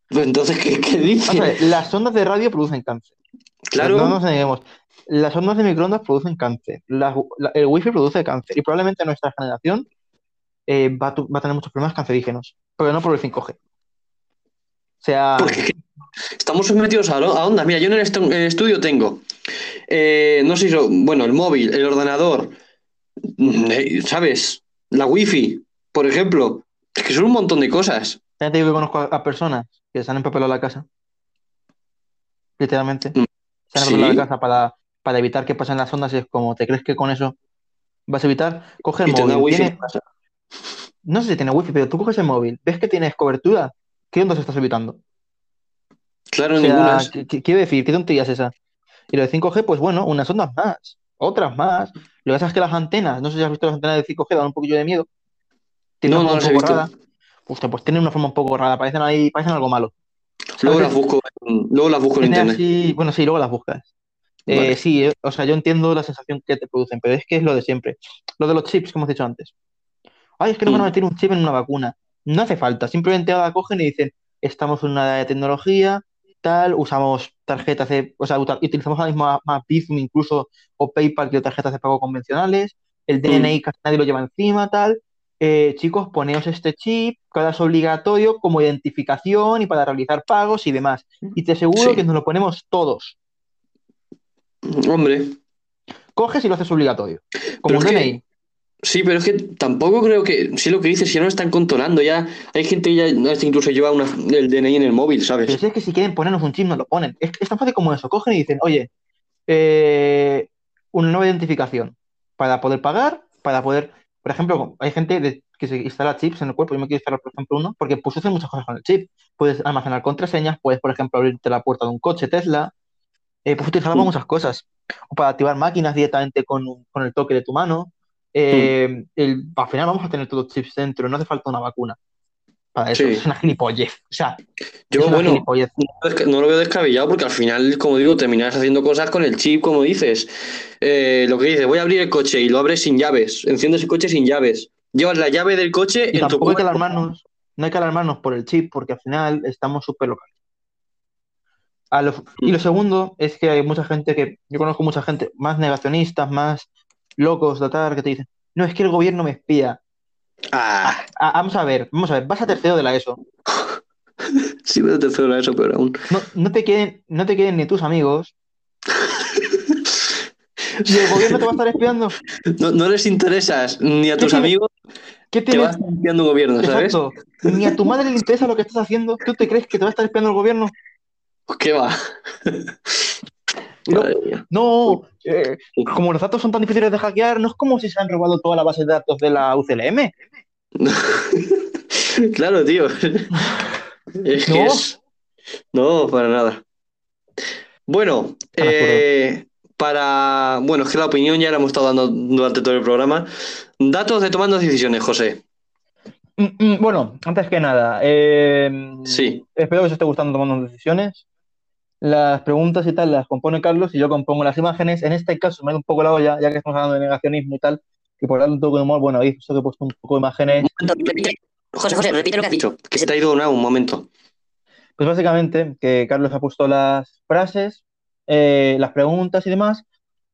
Pues entonces, ¿qué, qué dice? las ondas de radio producen cáncer. Claro. No nos neguemos. Las ondas de microondas producen cáncer. La- el wifi produce cáncer. Y probablemente nuestra generación eh, va, a tu- va a tener muchos problemas cancerígenos. Pero no por el 5G. O sea, Porque estamos sometidos a, a ondas. Mira, yo en el, estu- en el estudio tengo, eh, no sé si, bueno, el móvil, el ordenador, mm, eh, ¿sabes? La wifi, por ejemplo. Es que son un montón de cosas. Ya te digo que conozco a, a personas que se han empapelado la casa. Literalmente. Mm, Se han sí. empapelado la casa para, para evitar que pasen las ondas y es como, ¿te crees que con eso vas a evitar? Coge el móvil. wifi no sé si tiene wifi, pero tú coges el móvil, ves que tienes cobertura. ¿Qué ondas estás evitando? Claro, O sea, ninguna. ¿qué- qué- quiero decir, ¿qué tontería es esa? Y lo de 5G, pues bueno, unas ondas más, otras más. Lo que pasa es que las antenas, no sé si has visto las antenas de 5G, dan un poquillo de miedo. Tienen No, una no las he visto. Hostia, pues tienen una forma un poco rara, parecen ahí, parecen algo malo. Luego las busco, en- luego las busco en internet. así- bueno, sí, luego las buscas. Eh, sí, eh, o sea, yo entiendo la sensación que te producen, pero es que es lo de siempre. Lo de los chips, como hemos dicho antes. Ay, es que nos van a meter un chip en una vacuna. No hace falta, simplemente ahora cogen y dicen, estamos en una edad de tecnología, tal, usamos tarjetas de, o sea, utilizamos ahora mismo más, más Bizum incluso o PayPal que tarjetas de pago convencionales, el DNI casi nadie lo lleva encima, tal. Eh, chicos, poneos este chip, que ahora es obligatorio como identificación y para realizar pagos y demás. Y te aseguro Sí. que nos lo ponemos todos. Hombre, Coges y lo haces obligatorio. Pero Como un DNI. sí, pero es que tampoco creo que, sí lo que dices, si ya no están controlando, ya hay gente que ya incluso lleva una, el DNI en el móvil, Pero ¿sabes? si es que si quieren ponernos un chip, nos lo ponen. Es, es tan fácil como eso. Cogen y dicen, oye, eh, una nueva identificación para poder pagar, para poder, por ejemplo, hay gente de- que se instala chips en el cuerpo. Yo me quiero instalar, por ejemplo, uno, porque puedes hacer muchas cosas con el chip. Puedes almacenar contraseñas, puedes, por ejemplo, abrirte la puerta de un coche Tesla, eh, puedes utilizarlo para muchas cosas. O para activar máquinas directamente con, el toque de tu mano. Eh, el- al final vamos a tener todos chips dentro, no hace falta una vacuna. Para eso, Sí. es una gilipollez. O sea, Yo, bueno, no lo veo descabellado porque al final, como digo, terminas haciendo cosas con el chip, como dices. Eh, lo que dices, voy a abrir el coche y lo abres sin llaves. Enciendes el coche sin llaves. Llevas la llave del coche Y en tu tampoco hay que cuerpo. alarmarnos, no hay que alarmarnos por el chip, porque al final estamos súper locales. A lo- y lo segundo es que hay mucha gente que, yo conozco mucha gente más negacionistas, más locos de tal, que te dicen, no, es que el gobierno me espía. Ah, Ah, vamos a ver, vamos a ver, vas a tercero de la ESO. sí, pero tercero era eso, pero aún. No, no te quieren, no te quieren ni tus amigos, ¿Y el gobierno te va a estar espiando? No, no les interesas ni a tus tiene- amigos, ¿Qué te va a estar espiando un gobierno, ¿sabes? Ni a tu madre le interesa lo que estás haciendo. ¿Tú te crees que te va a estar espiando el gobierno? ¿Qué va? Mía. No, eh, como los datos son tan difíciles de hackear, no es como si se han robado toda la base de datos de la UCLM. Claro, tío. Es que No. es. No, para nada. Bueno, eh, para. Bueno, es que la opinión ya la hemos estado dando durante todo el programa. Datos de tomando decisiones, José. Mm, mm, Bueno, antes que nada, eh, Sí. espero que os esté gustando tomando decisiones. Las preguntas y tal las compone Carlos y yo compongo las imágenes. En este caso me da un poco la olla, ya que estamos hablando de negacionismo y tal, y por darle un toque de humor, bueno, he visto que he puesto un poco de imágenes. José, José, repite lo que has dicho. Que se te ha ido una, un momento. Pues básicamente que Carlos ha puesto las frases, eh, las preguntas y demás,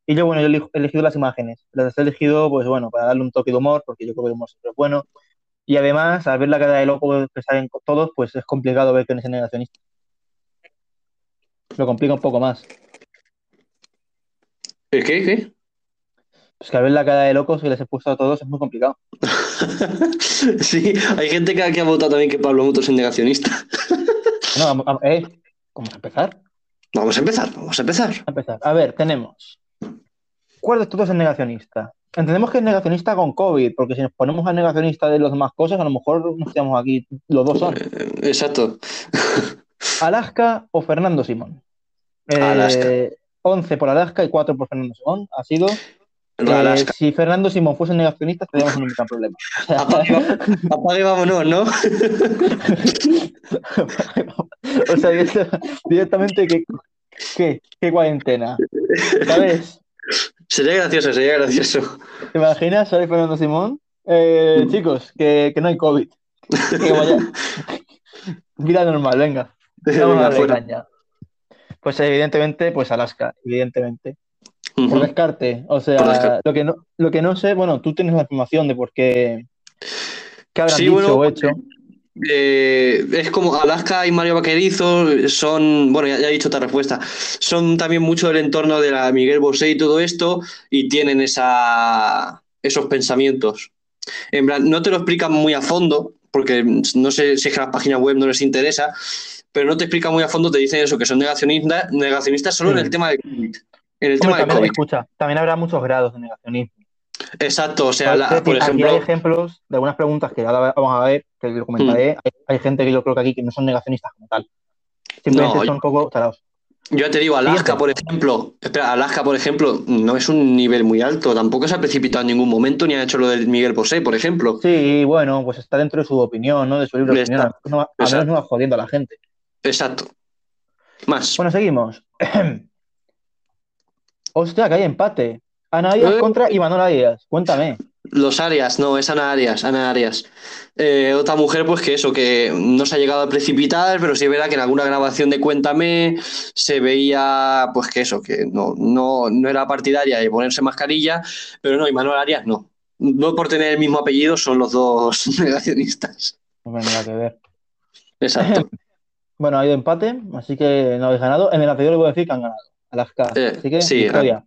y yo, bueno, yo he elegido las imágenes. Las he elegido, pues bueno, para darle un toque de humor, porque yo creo que el humor siempre es bueno. Y además, al ver la cara de loco que salen todos, pues es complicado ver quién es negacionista. Lo complica un poco más. ¿El qué? ¿Qué? Pues que al ver la cara de locos que les he puesto a todos es muy complicado. Sí, hay gente que, que ha votado también que Pablo Motos es negacionista. No, vamos, eh, vamos a empezar. Vamos a empezar, vamos a empezar. A empezar. A ver, tenemos. ¿Cuál de todos es negacionista? Entendemos que es negacionista con COVID, porque si nos ponemos al negacionista de las demás cosas, a lo mejor nos quedamos aquí. Los dos son. Eh, Exacto. Alaska o Fernando Simón. Eh, Alaska. 11 por Alaska y 4 por Fernando Simón. Ha sido. Eh, si Fernando Simón fuese negacionista, tendríamos un gran problema. Apague, vámonos, ¿no? o sea, directa- directamente, ¿qué, qué, qué cuarentena? ¿Sabes? Sería gracioso, sería gracioso. ¿Te imaginas? Soy Fernando Simón. Eh, chicos, que, que no hay COVID. Que vaya. Vida normal, venga. Fuera. Pues evidentemente, pues Alaska, evidentemente. Por descarte. O sea, descarte. lo que no, lo que no sé, bueno, tú tienes la información de por qué. ¿Qué habrán Sí, dicho bueno, o hecho? Eh, es como Alaska y Mario Vaquerizo son, bueno, ya, ya he dicho esta respuesta, son también mucho del entorno de la Miguel Bosé y todo esto y tienen esa, esos pensamientos. En plan, no te lo explican muy a fondo, porque no sé si es que a las páginas web no les interesa, pero no te explican muy a fondo, te dicen eso, que son negacionistas, negacionistas solo en el Mm. tema del COVID. En el Hombre, tema también, COVID. escucha, también habrá muchos grados de negacionismo. Exacto, o sea, la- por aquí ejemplo, hay ejemplos de algunas preguntas que ahora vamos a ver, que lo comentaré. Hay, hay gente que yo creo que aquí que no son negacionistas como tal. Simplemente No, son un poco tarados. Yo ya te digo, Alaska, por ejemplo, espera, Alaska, por ejemplo, no es un nivel muy alto, tampoco se ha precipitado en ningún momento ni ha hecho lo del Miguel Bosé, por ejemplo. Sí, bueno, pues está dentro de su opinión, ¿no? De su libre Está. opinión. No, menos no va jodiendo a la gente. Exacto. Más. Bueno, seguimos. Hostia, que hay empate. Ana Díaz Eh. contra Imanol Díaz. Cuéntame. Los Arias, no, es Ana Arias, Ana Arias. Eh, otra mujer, pues que eso, que no se ha llegado a precipitar, pero sí es verdad que en alguna grabación de Cuéntame se veía, pues que eso, que no, no, no era partidaria de ponerse mascarilla, pero no, y Manuel Arias no. No por tener el mismo apellido, son los dos negacionistas. No me nada que ver. Exacto. Bueno, ha habido empate, así que no habéis ganado. En el anterior les voy a decir que han ganado. Alaska. Eh, así que, sí, victoria.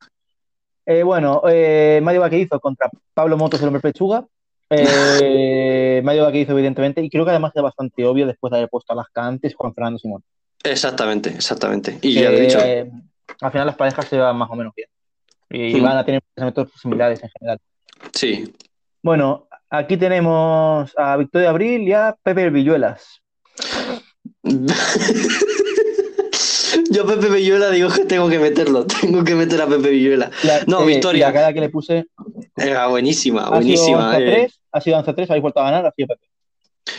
Eh, bueno, eh, Mario Vaquerizo contra Pablo Motos, el hombre pechuga. Eh, Mario Vaquerizo, evidentemente, y creo que además es bastante obvio después de haber puesto a Alaska antes Juan Fernando Simón. Exactamente, exactamente. Y ya lo he dicho. al final las parejas se van más o menos bien. Y Mm. van a tener pensamientos similares en general. Sí. Bueno, aquí tenemos a Victoria Abril y a Pepe Villuelas. Yo Pepe Villuela digo que tengo que meterlo, tengo que meter a Pepe Villuela. La- No, eh, Victoria. La cara que le puse Era buenísima, ha sido buenísima. 11 a eh. 3, ha sido 11 a 3, habéis vuelto a ganar, ha sido Pepe.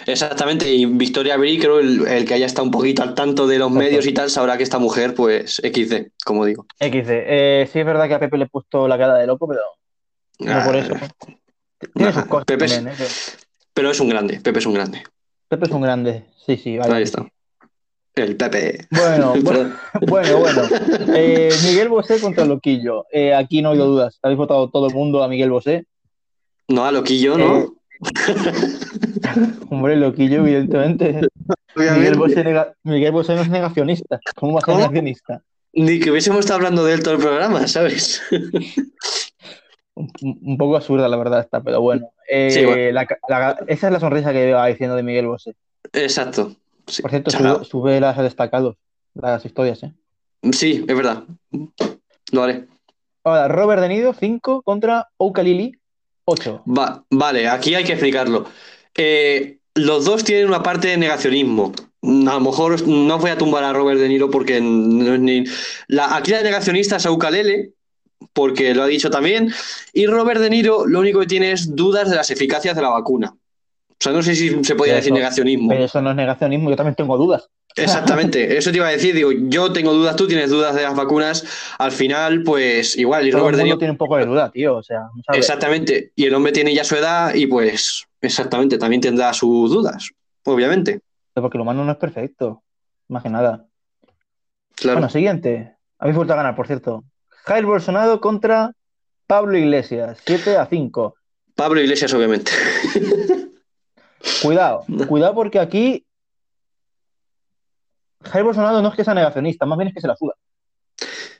Exactamente, y Victoria Abril, creo el, el que haya estado un poquito al tanto de los medios y tal, sabrá que esta mujer, pues, XD, como digo. XD. Eh, sí es verdad que a Pepe le he puesto la cara de loco, pero no por Ah, eso. Tiene sus cosas Pepe es- también, ¿eh? Pero es un grande, Pepe es un grande. Pepe es un grande. Sí, sí, vale. Ahí está. El Pepe. Bueno, bueno, bueno, bueno. Eh, Miguel Bosé contra Loquillo. Eh, aquí no ha habido dudas. Habéis votado todo el mundo a Miguel Bosé. No, a Loquillo, Eh, ¿no? Hombre, Loquillo, evidentemente. Miguel Bosé, nega- Miguel Bosé no es negacionista. ¿Cómo va a ser ¿Cómo? negacionista? Ni que hubiésemos estado hablando de él todo el programa, ¿sabes? Un, un poco absurda, la verdad, está, pero bueno. Eh, Sí, bueno. la ca- la- esa es la sonrisa que iba diciendo de Miguel Bosé. Exacto. Sí, Por cierto, sube, sube las destacados, las historias, ¿eh? Sí, es verdad. Lo haré. Ahora, Robert De Nido, 5 contra Oukalili, 8. Va- vale, aquí hay que explicarlo. Eh, los dos tienen una parte de negacionismo. A lo mejor no voy a tumbar a Robert De Niro porque no es ni. La, aquí la negacionista es Aukalele, porque lo ha dicho también. Y Robert De Niro lo único que tiene es dudas de las eficacias de la vacuna. O sea, no sé si se podía Pero decir eso- negacionismo. Pero eso no es negacionismo, yo también tengo dudas. Exactamente, eso te iba a decir. Digo, yo tengo dudas, tú tienes dudas de las vacunas. Al final, pues igual. Y Todo el Robert De mundo Niro tiene un poco de duda, tío. O sea, no. Exactamente. Y el hombre tiene ya su edad y pues exactamente, también tendrá sus dudas, obviamente. Porque el humano no es perfecto. Más que nada. Claro. Bueno, siguiente. Habéis vuelto a ganar, por cierto. Jair Bolsonaro contra Pablo Iglesias, 7 a 5. Pablo Iglesias, obviamente. Cuidado, cuidado porque aquí Jair Bolsonaro no es que sea negacionista, más bien es que se la suda.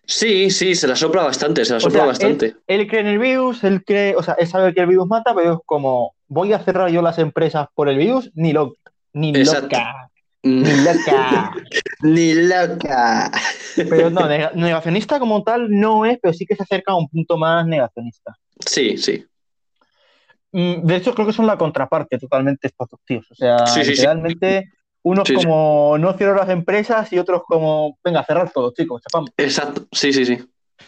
Sí, sí, se la sopla bastante, se la O sopla sea, bastante. Él, él cree en el virus, él cree, o sea, él sabe que el virus mata, pero es como, voy a cerrar yo las empresas por el virus, ni loca, ni Exacto. loca, ni loca. Ni loca. Pero no, nega- negacionista como tal no es, pero sí que se acerca a un punto más negacionista. Sí, sí. Mm, De hecho, creo que son la contraparte totalmente estos dos tíos. O sea, Sí, sí, sí. realmente unos como no cierro las empresas y otros como, venga, cerrar todo, chicos, chapamos. Exacto. Sí, sí, sí.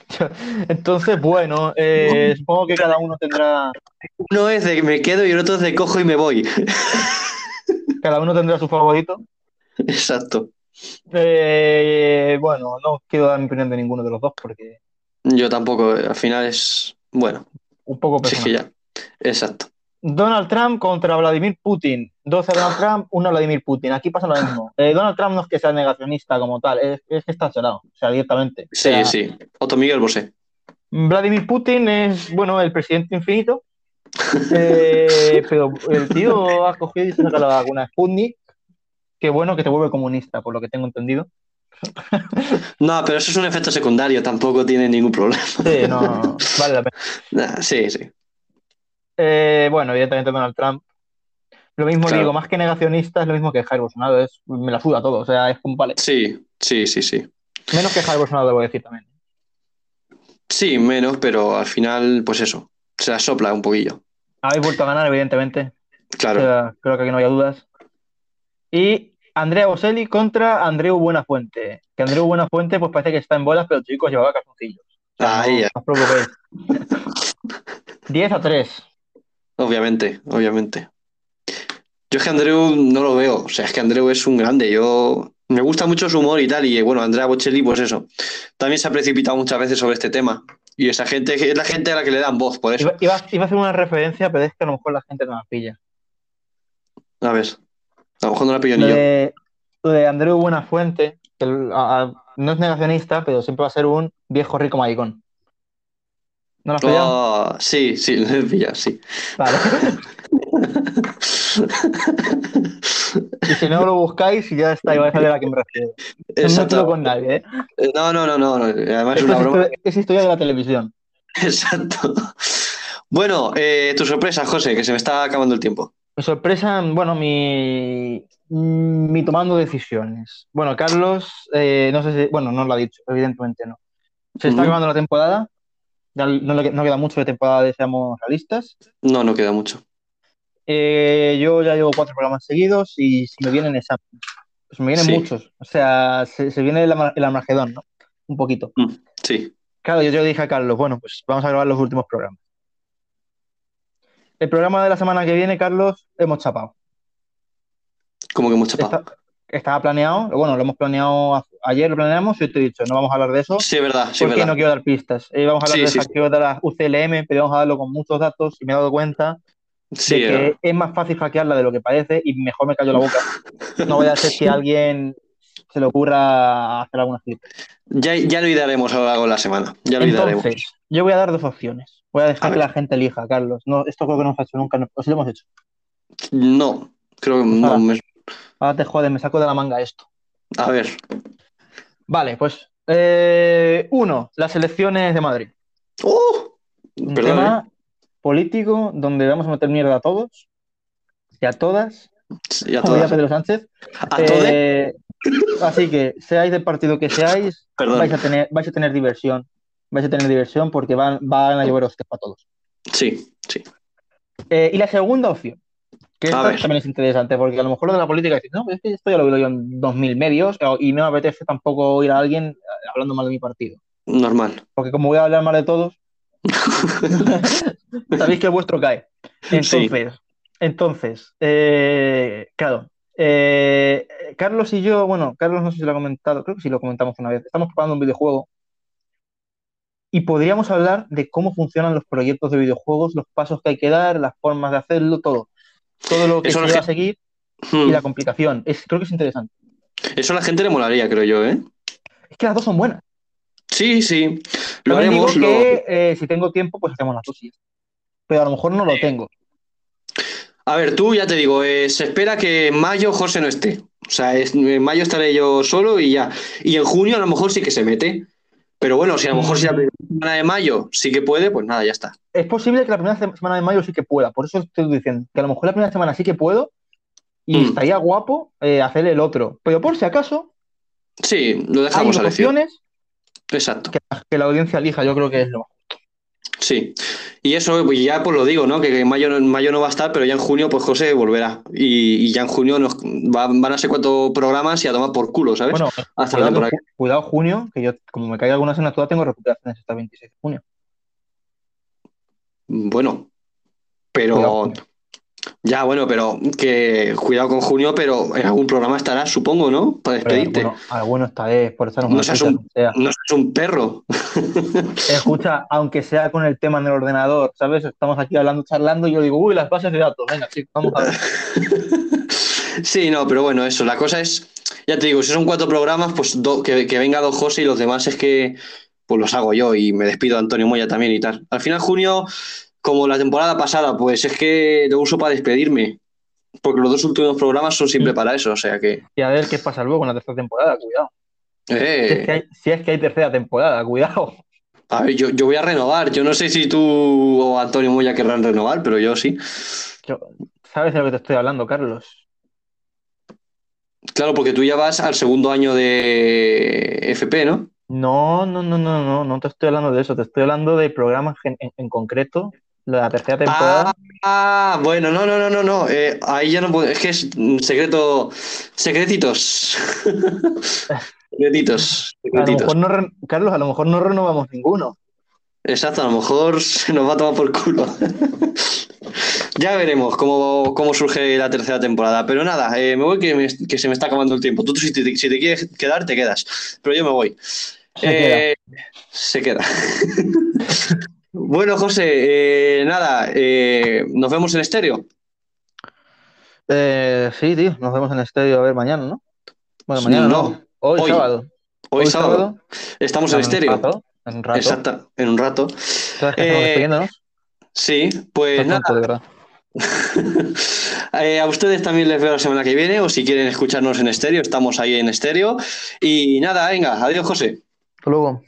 Entonces, bueno, eh, supongo que cada uno tendrá, Uno es de que me quedo y el otro es de cojo y me voy. cada uno tendrá su favorito. Exacto. Eh, bueno, no quiero dar mi opinión de ninguno de los dos porque Yo tampoco, eh, al final es. Bueno, un poco sí, es que personal. ya. Exacto. Donald Trump contra Vladimir Putin. 12 a Donald Trump, 1 a Vladimir Putin. Aquí pasa lo mismo. Eh, Donald Trump no es que sea negacionista como tal, es, es que está exagerado, o sea, directamente. O Sí, sea, sí. Otto Miguel Bosé. Vladimir Putin es, bueno, el presidente infinito, eh, pero el tío ha cogido y se saca la vacuna Sputnik, que bueno que te vuelve comunista, por lo que tengo entendido. No, pero eso es un efecto secundario, tampoco tiene ningún problema. Sí, no, vale la pena. Nah, sí, sí. Eh, bueno, evidentemente Donald Trump. Lo mismo Claro. digo, más que negacionista, es lo mismo que Jair Bolsonaro, es, me la suda todo, o sea, es como, vale, Sí, sí, sí, sí. menos que Jair Bolsonaro, debo decir también. Sí, menos, pero al final, pues eso, se la sopla un poquillo. Habéis vuelto a ganar, evidentemente, o Claro. sea, creo que aquí no había dudas. Y Andrea Boselli contra Andreu Buenafuente. Que Andreu Buenafuente, pues parece que está en bolas, pero chicos, llevaba calzoncillos. Ahí, no, ya. no os preocupéis. 10 a 3. Obviamente, obviamente. Yo es que Andreu no lo veo, o sea, es que Andreu es un grande, yo me gusta mucho su humor y tal, y bueno, Andrea Bocelli, pues eso, también se ha precipitado muchas veces sobre este tema, y esa gente es la gente a la que le dan voz, por eso. Iba, iba- iba a hacer una referencia, pero es que a lo mejor la gente no la pilla. A ver, a lo mejor no la pillo Lo ni yo. de, lo de Andreu Buenafuente, que el- a- a- no es negacionista, pero siempre va a ser un viejo rico maricón. ¿No lo has pillado? Oh, sí, sí, lo he pillado, sí. Vale. Y si no lo buscáis, ya está, y vais a ver a quién me refiero. No Exacto. meto con nadie, ¿eh? No, no, no, no, no, además es una es, broma. historia, es historia de la televisión. Exacto. Bueno, eh, tu sorpresa, José, que se me está acabando el tiempo. Mi sorpresa, bueno, mi, mi tomando decisiones. Bueno, Carlos, eh, no sé si, bueno, no lo ha dicho, evidentemente no. Se está acabando la temporada, ya no, le- no queda mucho de temporada de Seamos Realistas. No, no queda mucho. Eh, yo ya llevo cuatro programas seguidos y si me vienen exámenes, pues me vienen Sí. muchos. O sea, se, se viene el, el Armagedón, ¿no? Un poquito. Mm, Sí, Claro, yo, yo dije a Carlos, bueno, pues vamos a grabar los últimos programas. El programa de la semana que viene, Carlos, hemos chapado. como que hemos chapado. Está- estaba planeado, bueno, lo hemos planeado ayer, lo planeamos y te he dicho, no vamos a hablar de eso Sí, es verdad, sí, porque verdad. no quiero dar pistas. Eh, vamos a hablar Sí, del sí, hackeo de la UCLM, pero vamos a darlo con muchos datos y me he dado cuenta Sí, de que es más fácil hackearla de lo que parece y mejor me callo la boca. No voy a hacer que a alguien se le ocurra hacer alguna flip. ya, ya lo idearemos a lo largo de la semana. Ya lo idearemos. Entonces, yo voy a dar dos opciones. Voy a A dejar que ver. la gente elija, Carlos. No, esto creo que no hemos hecho nunca, no, o sí lo hemos hecho. No, creo que no. Me- Ahora te jodes, me saco de la manga esto. A ver, Vale, pues Eh, uno, las elecciones de Madrid. ¡Oh! Un Perdón, tema político donde vamos a meter mierda a todos y a todas, ¿eh? Sí, a todas. Pedro Sánchez. ¿A? Eh, así que, seáis del partido que seáis, Perdón. vais a tener, vais a tener diversión. Vais a tener diversión porque van, van a llover hostias para todos. Sí, sí. Eh, y la segunda opción, que también es interesante, porque a lo mejor lo de la política es decir, no, es que esto ya lo veo yo en 2.000 medios y no me apetece tampoco oír a alguien eh, hablando mal de mi partido. Normal. Porque como voy a hablar mal de todos, sabéis que el vuestro cae. Entonces, entonces eh, claro, eh, Carlos y yo, bueno, Carlos no sé si lo ha comentado, creo que sí lo comentamos una vez, estamos preparando un videojuego y podríamos hablar de cómo funcionan los proyectos de videojuegos, los pasos que hay que dar, las formas de hacerlo, todo. Todo lo que Eso se va a seguir Hmm. y la complicación. Es, creo que es interesante. Eso a la gente le molaría, creo yo, ¿eh? Es que las dos son buenas. Sí, sí. Lo También digo haremos. lo- eh, si tengo tiempo, pues hacemos las dos. sí. Pero a lo mejor no lo tengo. A ver, tú ya te digo, eh, se espera que en mayo José no esté. O sea, es- en mayo estaré yo solo y ya. Y en junio a lo mejor sí que se mete. Pero bueno, si a lo mejor si la primera semana de mayo sí que puede, pues nada, ya está. Es posible que la primera se- semana de mayo sí que pueda. Por eso estoy diciendo que a lo mejor la primera semana sí que puedo y Mm. estaría guapo eh, hacer el otro. Pero por si acaso, Sí, lo dejamos a opciones Exacto. que, que la audiencia elija. Yo creo que es lo Sí. Y eso, pues ya pues lo digo, ¿no? Que en mayo, no- en mayo no va a estar, pero ya en junio, pues José volverá. Y, y ya en junio nos va- van a ser cuatro programas y a tomar por culo, ¿sabes? Bueno, Hasta la cuidado, temporada. ju- cuidado junio, que yo, como me caiga alguna asignatura, tengo recuperaciones hasta el 26 de junio. Bueno, pero Cuidado, junio. Ya, bueno, pero que cuidado con junio, pero en algún programa estará, supongo, ¿no? Para Pero despedirte. alguno, alguno estaré, por eso no, No me seas escuchas, un- sea. No seas un perro. Escucha, aunque sea con el tema en el ordenador, ¿sabes? Estamos aquí hablando, charlando, y yo digo, uy, las bases de datos, venga, chicos, vamos a ver. Sí, no, pero bueno, eso. La cosa es, ya te digo, si son cuatro programas, pues do- que, que venga Don José y los demás es que pues los hago yo y me despido a Antonio Moya también y tal. Al final, junio, como la temporada pasada, pues es que lo uso para despedirme. Porque los dos últimos programas son siempre para eso, o sea que. Y a ver qué pasa luego en la tercera temporada, cuidado. Si es que eh, hay, si es que hay tercera temporada, cuidado. a ver, yo, yo voy a renovar. Yo no sé si tú o Antonio Moya querrán renovar, pero yo sí. Yo- ¿Sabes de lo que te estoy hablando, Carlos? Claro, porque tú ya vas al segundo año de FP, ¿no? No, no, no, no, no, no te estoy hablando de eso, te estoy hablando de programas en, en- en concreto, la tercera temporada. Ah, bueno, no, no, no, no, no. eh, ahí ya no puedo. Es que es secreto. Secretitos. Secretitos. a lo Secretitos. mejor no, re- Carlos, a lo mejor no renovamos ninguno. Exacto, a lo mejor se nos va a tomar por culo. Ya veremos cómo, cómo surge la tercera temporada. Pero nada, eh, me voy que, me- que se me está acabando el tiempo. Tú, si te, si te quieres quedar, te quedas. Pero yo me voy. Se Eh, se queda. bueno, José, eh, nada, eh, nos vemos en estéreo. Eh, sí, tío, nos vemos en estadio a ver mañana, ¿no? Bueno, mañana no, No, hoy, hoy. sábado. Hoy, sábado. Estamos en un estéreo. rato, en un rato. Exacto, en un rato. Sí, pues Estás nada. tonto, de verdad. Eh, a ustedes también les veo la semana que viene, o si quieren escucharnos en estéreo, estamos ahí en estéreo. Y nada, venga, adiós, José. Hasta luego.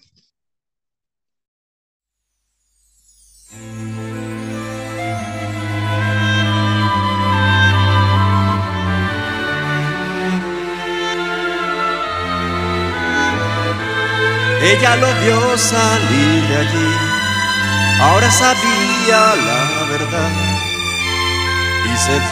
Ella lo vio salir de allí, ahora sabía la verdad. Y se decidió.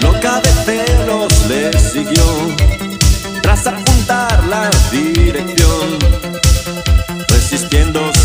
Loca de celos le siguió, tras apuntar la dirección,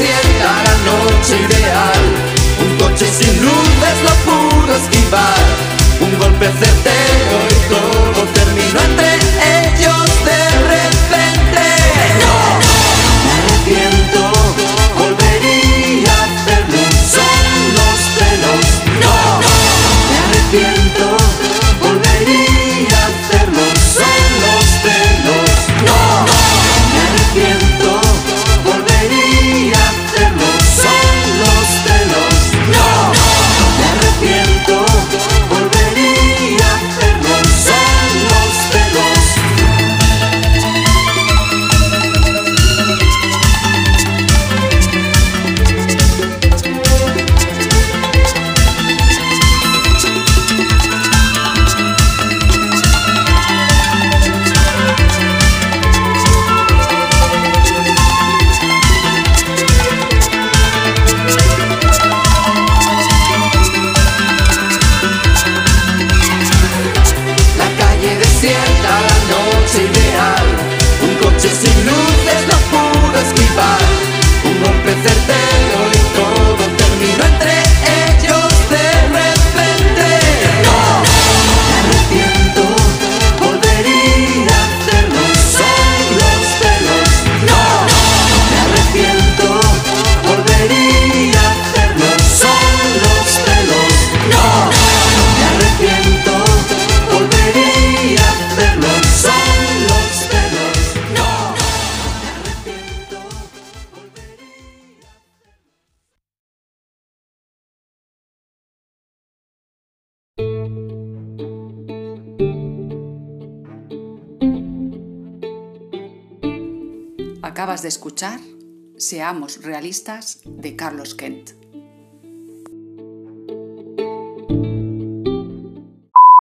sienta la noche ideal. Un coche sin luces lo pudo esquivar. Un golpe certero y todo terminó entre ellos de repente. ¡No! Me arrepiento, volvería a hacerlo. Son los pelos. ¡No! Me arrepiento. escuchar Seamos Realistas de Carlos Kent.